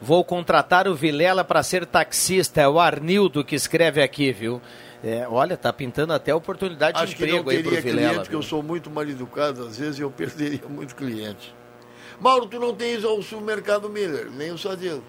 Vou contratar o Vilela para ser taxista. É o Arnildo que escreve aqui, viu? É, olha, tá pintando até oportunidade Acho de que não emprego aí pro teria Vilela. cliente, porque eu sou muito mal educado. Às vezes eu perderia muito cliente. Mauro, tu não tens ao supermercado Miller, nem o Sadilo.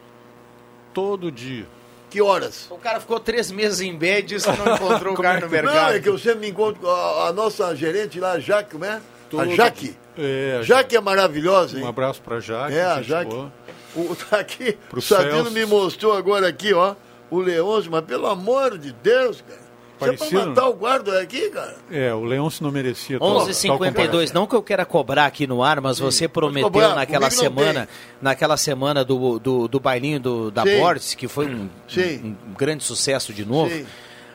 Todo dia. Que horas? O cara ficou três meses em bed e disse que não encontrou o cara no mercado. Não, é que eu sempre me encontro com a, a nossa gerente lá, a Jaque, como é? A Todo Jaque. É, Jaque é maravilhosa, hein? Um abraço pra Jaque. É, a Jaque. boa. O, tá aqui, Pro o Celso. me mostrou agora aqui, ó, o Leôncio, mas pelo amor de Deus, cara. Isso é Parecido, pra matar o guarda aqui, cara. É, o Leôncio não merecia. tal- tal 11:52 comparação. não que eu queira cobrar aqui no ar, mas você prometeu cobrar, naquela semana, naquela semana do, do, do bailinho do, da Sim. Borges, que foi um, Sim. um grande sucesso de novo. Sim.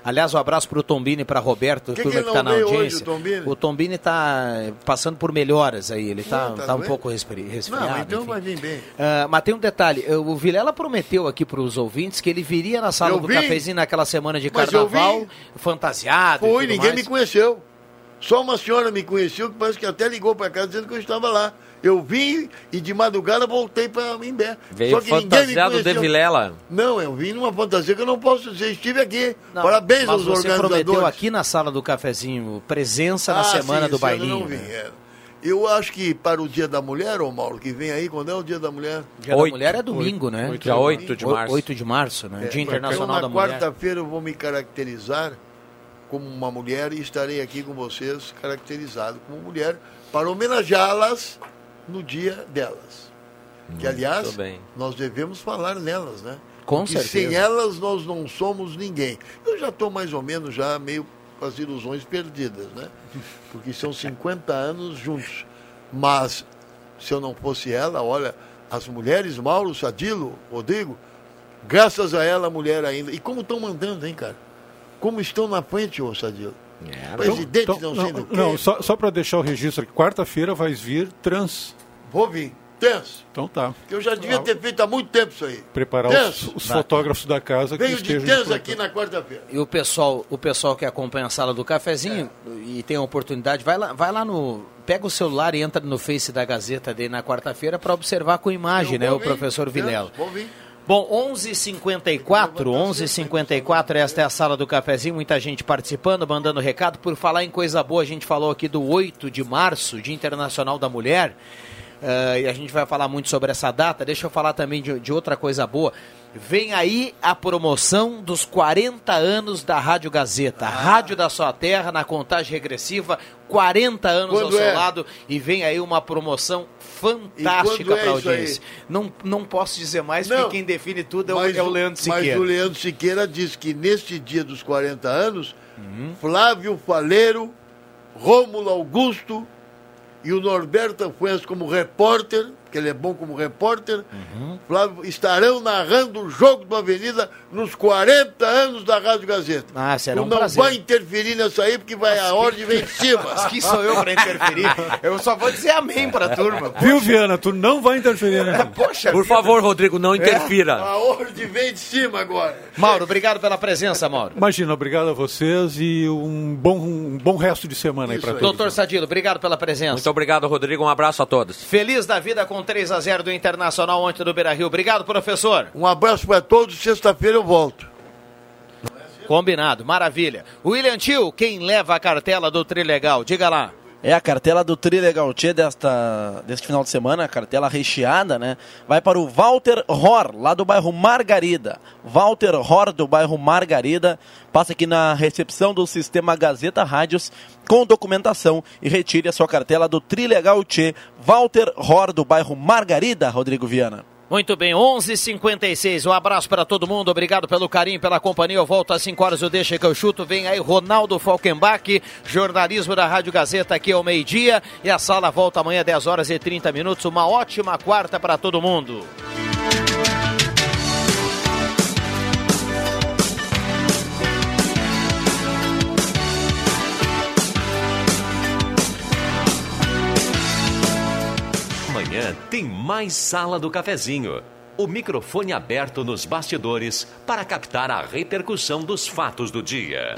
Aliás, um abraço pro Tombini e pra Roberto, Que turma que que tá na veio hoje, audiência. o Tombini? o Tombini tá passando por melhoras aí, ele tá, Não, tá tá um pouco resfri- resfriado. Não, então enfim. vai vir bem. Ah, mas tem um detalhe, o Vilela prometeu aqui para os ouvintes que ele viria na sala Eu do vi. cafezinho naquela semana de carnaval, fantasiado Foi, ninguém mais. me conheceu. Só uma senhora me conheceu, que parece que até ligou para casa dizendo que eu estava lá. Eu vim e de madrugada voltei para Imbé. Veio Só que ninguém me fantasiado de. Vilela. Não, eu vim numa fantasia que eu não posso dizer. Estive aqui. Não, Parabéns mas aos você organizadores. prometeu aqui na sala do cafezinho presença na Ah, semana sim, do eu bailinho. não vim, né? é. Eu acho que para o Dia da Mulher, ô Mauro, que vem aí, quando é o Dia da Mulher? Dia Oito. da Mulher é domingo, né? Dia 8 de março. 8 de março, né? Dia Internacional então, da na Mulher. quarta-feira eu vou me caracterizar como uma mulher e estarei aqui com vocês caracterizado como mulher para homenageá-las no dia delas. Que, aliás, bem. nós devemos falar nelas, né? Com Porque certeza. sem elas nós não somos ninguém. Eu já estou mais ou menos já meio com as ilusões perdidas, né? Porque são 50 anos juntos. Mas se eu não fosse ela, olha, as mulheres, Mauro, Sadilo, Rodrigo, graças a ela a mulher ainda. E como estão mandando, hein, cara? Como estão na frente, ô Sadilo? É, Presidente Então, não, quê. não, só, só para deixar o registro aqui, quarta-feira vai vir trans. Vou vir. Tenso. Então tá. Que eu já devia ter feito há muito tempo isso aí. Preparar Tenso. os, os fotógrafos da casa que Veio de estejam tenso aqui na quarta-feira. E o pessoal, o pessoal que acompanha a sala do cafezinho e tem a oportunidade, vai lá, vai lá no. Pega o celular e entra no Face da Gazeta dele na quarta-feira para observar com imagem, Eu né, o vir, professor Vilela. Vou vir. Bom, 11:54, 11:54, esta é a sala do cafezinho, muita gente participando, mandando recado. Por falar em coisa boa, a gente falou aqui do 8 de março, Dia Internacional da Mulher. Eh, e a gente vai falar muito sobre essa data. Deixa eu falar também de, de outra coisa boa. Vem aí a promoção dos 40 anos da Rádio Gazeta. Ah. Rádio da Sua Terra, na contagem regressiva, 40 anos ao Quando seu é? lado. E vem aí uma promoção fantástica é para a aí? audiência. Não, não posso dizer mais, Não. porque quem define tudo é o, Mas, é o Leandro mas Siqueira. o Leandro Siqueira diz que neste dia dos 40 anos, Uhum. Flávio Faleiro, Rômulo Augusto e o Norberto Fuentes como repórter, porque ele é bom como repórter, Uhum. Flávio, estarão narrando o jogo do Avenida nos 40 anos da Rádio Gazeta. Ah, será tu um não prazer. vai interferir nisso aí, porque vai a ordem vem em cima. Quem sou eu para interferir? Eu só vou dizer amém para a turma. Viu, Viana? Tu não vai interferir, né? Poxa Por vida. favor, Rodrigo, não interfira. A ordem vem de cima agora. Mauro, obrigado pela presença, Mauro. Imagina, obrigado a vocês e um bom, um bom resto de semana aí Isso para aí. todos. Doutor Sadilo, obrigado pela presença. Muito obrigado, Rodrigo. Um abraço a todos. Feliz da vida com 3 a 0 do Internacional ontem do Beira-Rio. Obrigado, professor. Um abraço para todos, sexta-feira eu volto. Combinado, maravilha. William Tio, quem leva a cartela do Trilegal? Diga lá. É a cartela do Trilegal Tchê desta, deste final de semana, a cartela recheada, né? Vai para o Walter Hor, lá do bairro Margarida. Walter Hor, do bairro Margarida, passa aqui na recepção do sistema Gazeta Rádios com documentação e retire a sua cartela do Trilegal Tchê. Walter Hor, do bairro Margarida, Rodrigo Viana. Muito bem, 11:56. Um abraço para todo mundo. Obrigado pelo carinho, pela companhia. Eu volto às 5 horas. Eu deixo que eu chuto. Vem aí Ronaldo Falkenbach, jornalismo da Rádio Gazeta aqui ao meio-dia. E a sala volta amanhã, 10 horas e 30 minutos. Uma ótima quarta para todo mundo. Amanhã tem mais Sala do Cafezinho. O microfone aberto nos bastidores para captar a repercussão dos fatos do dia.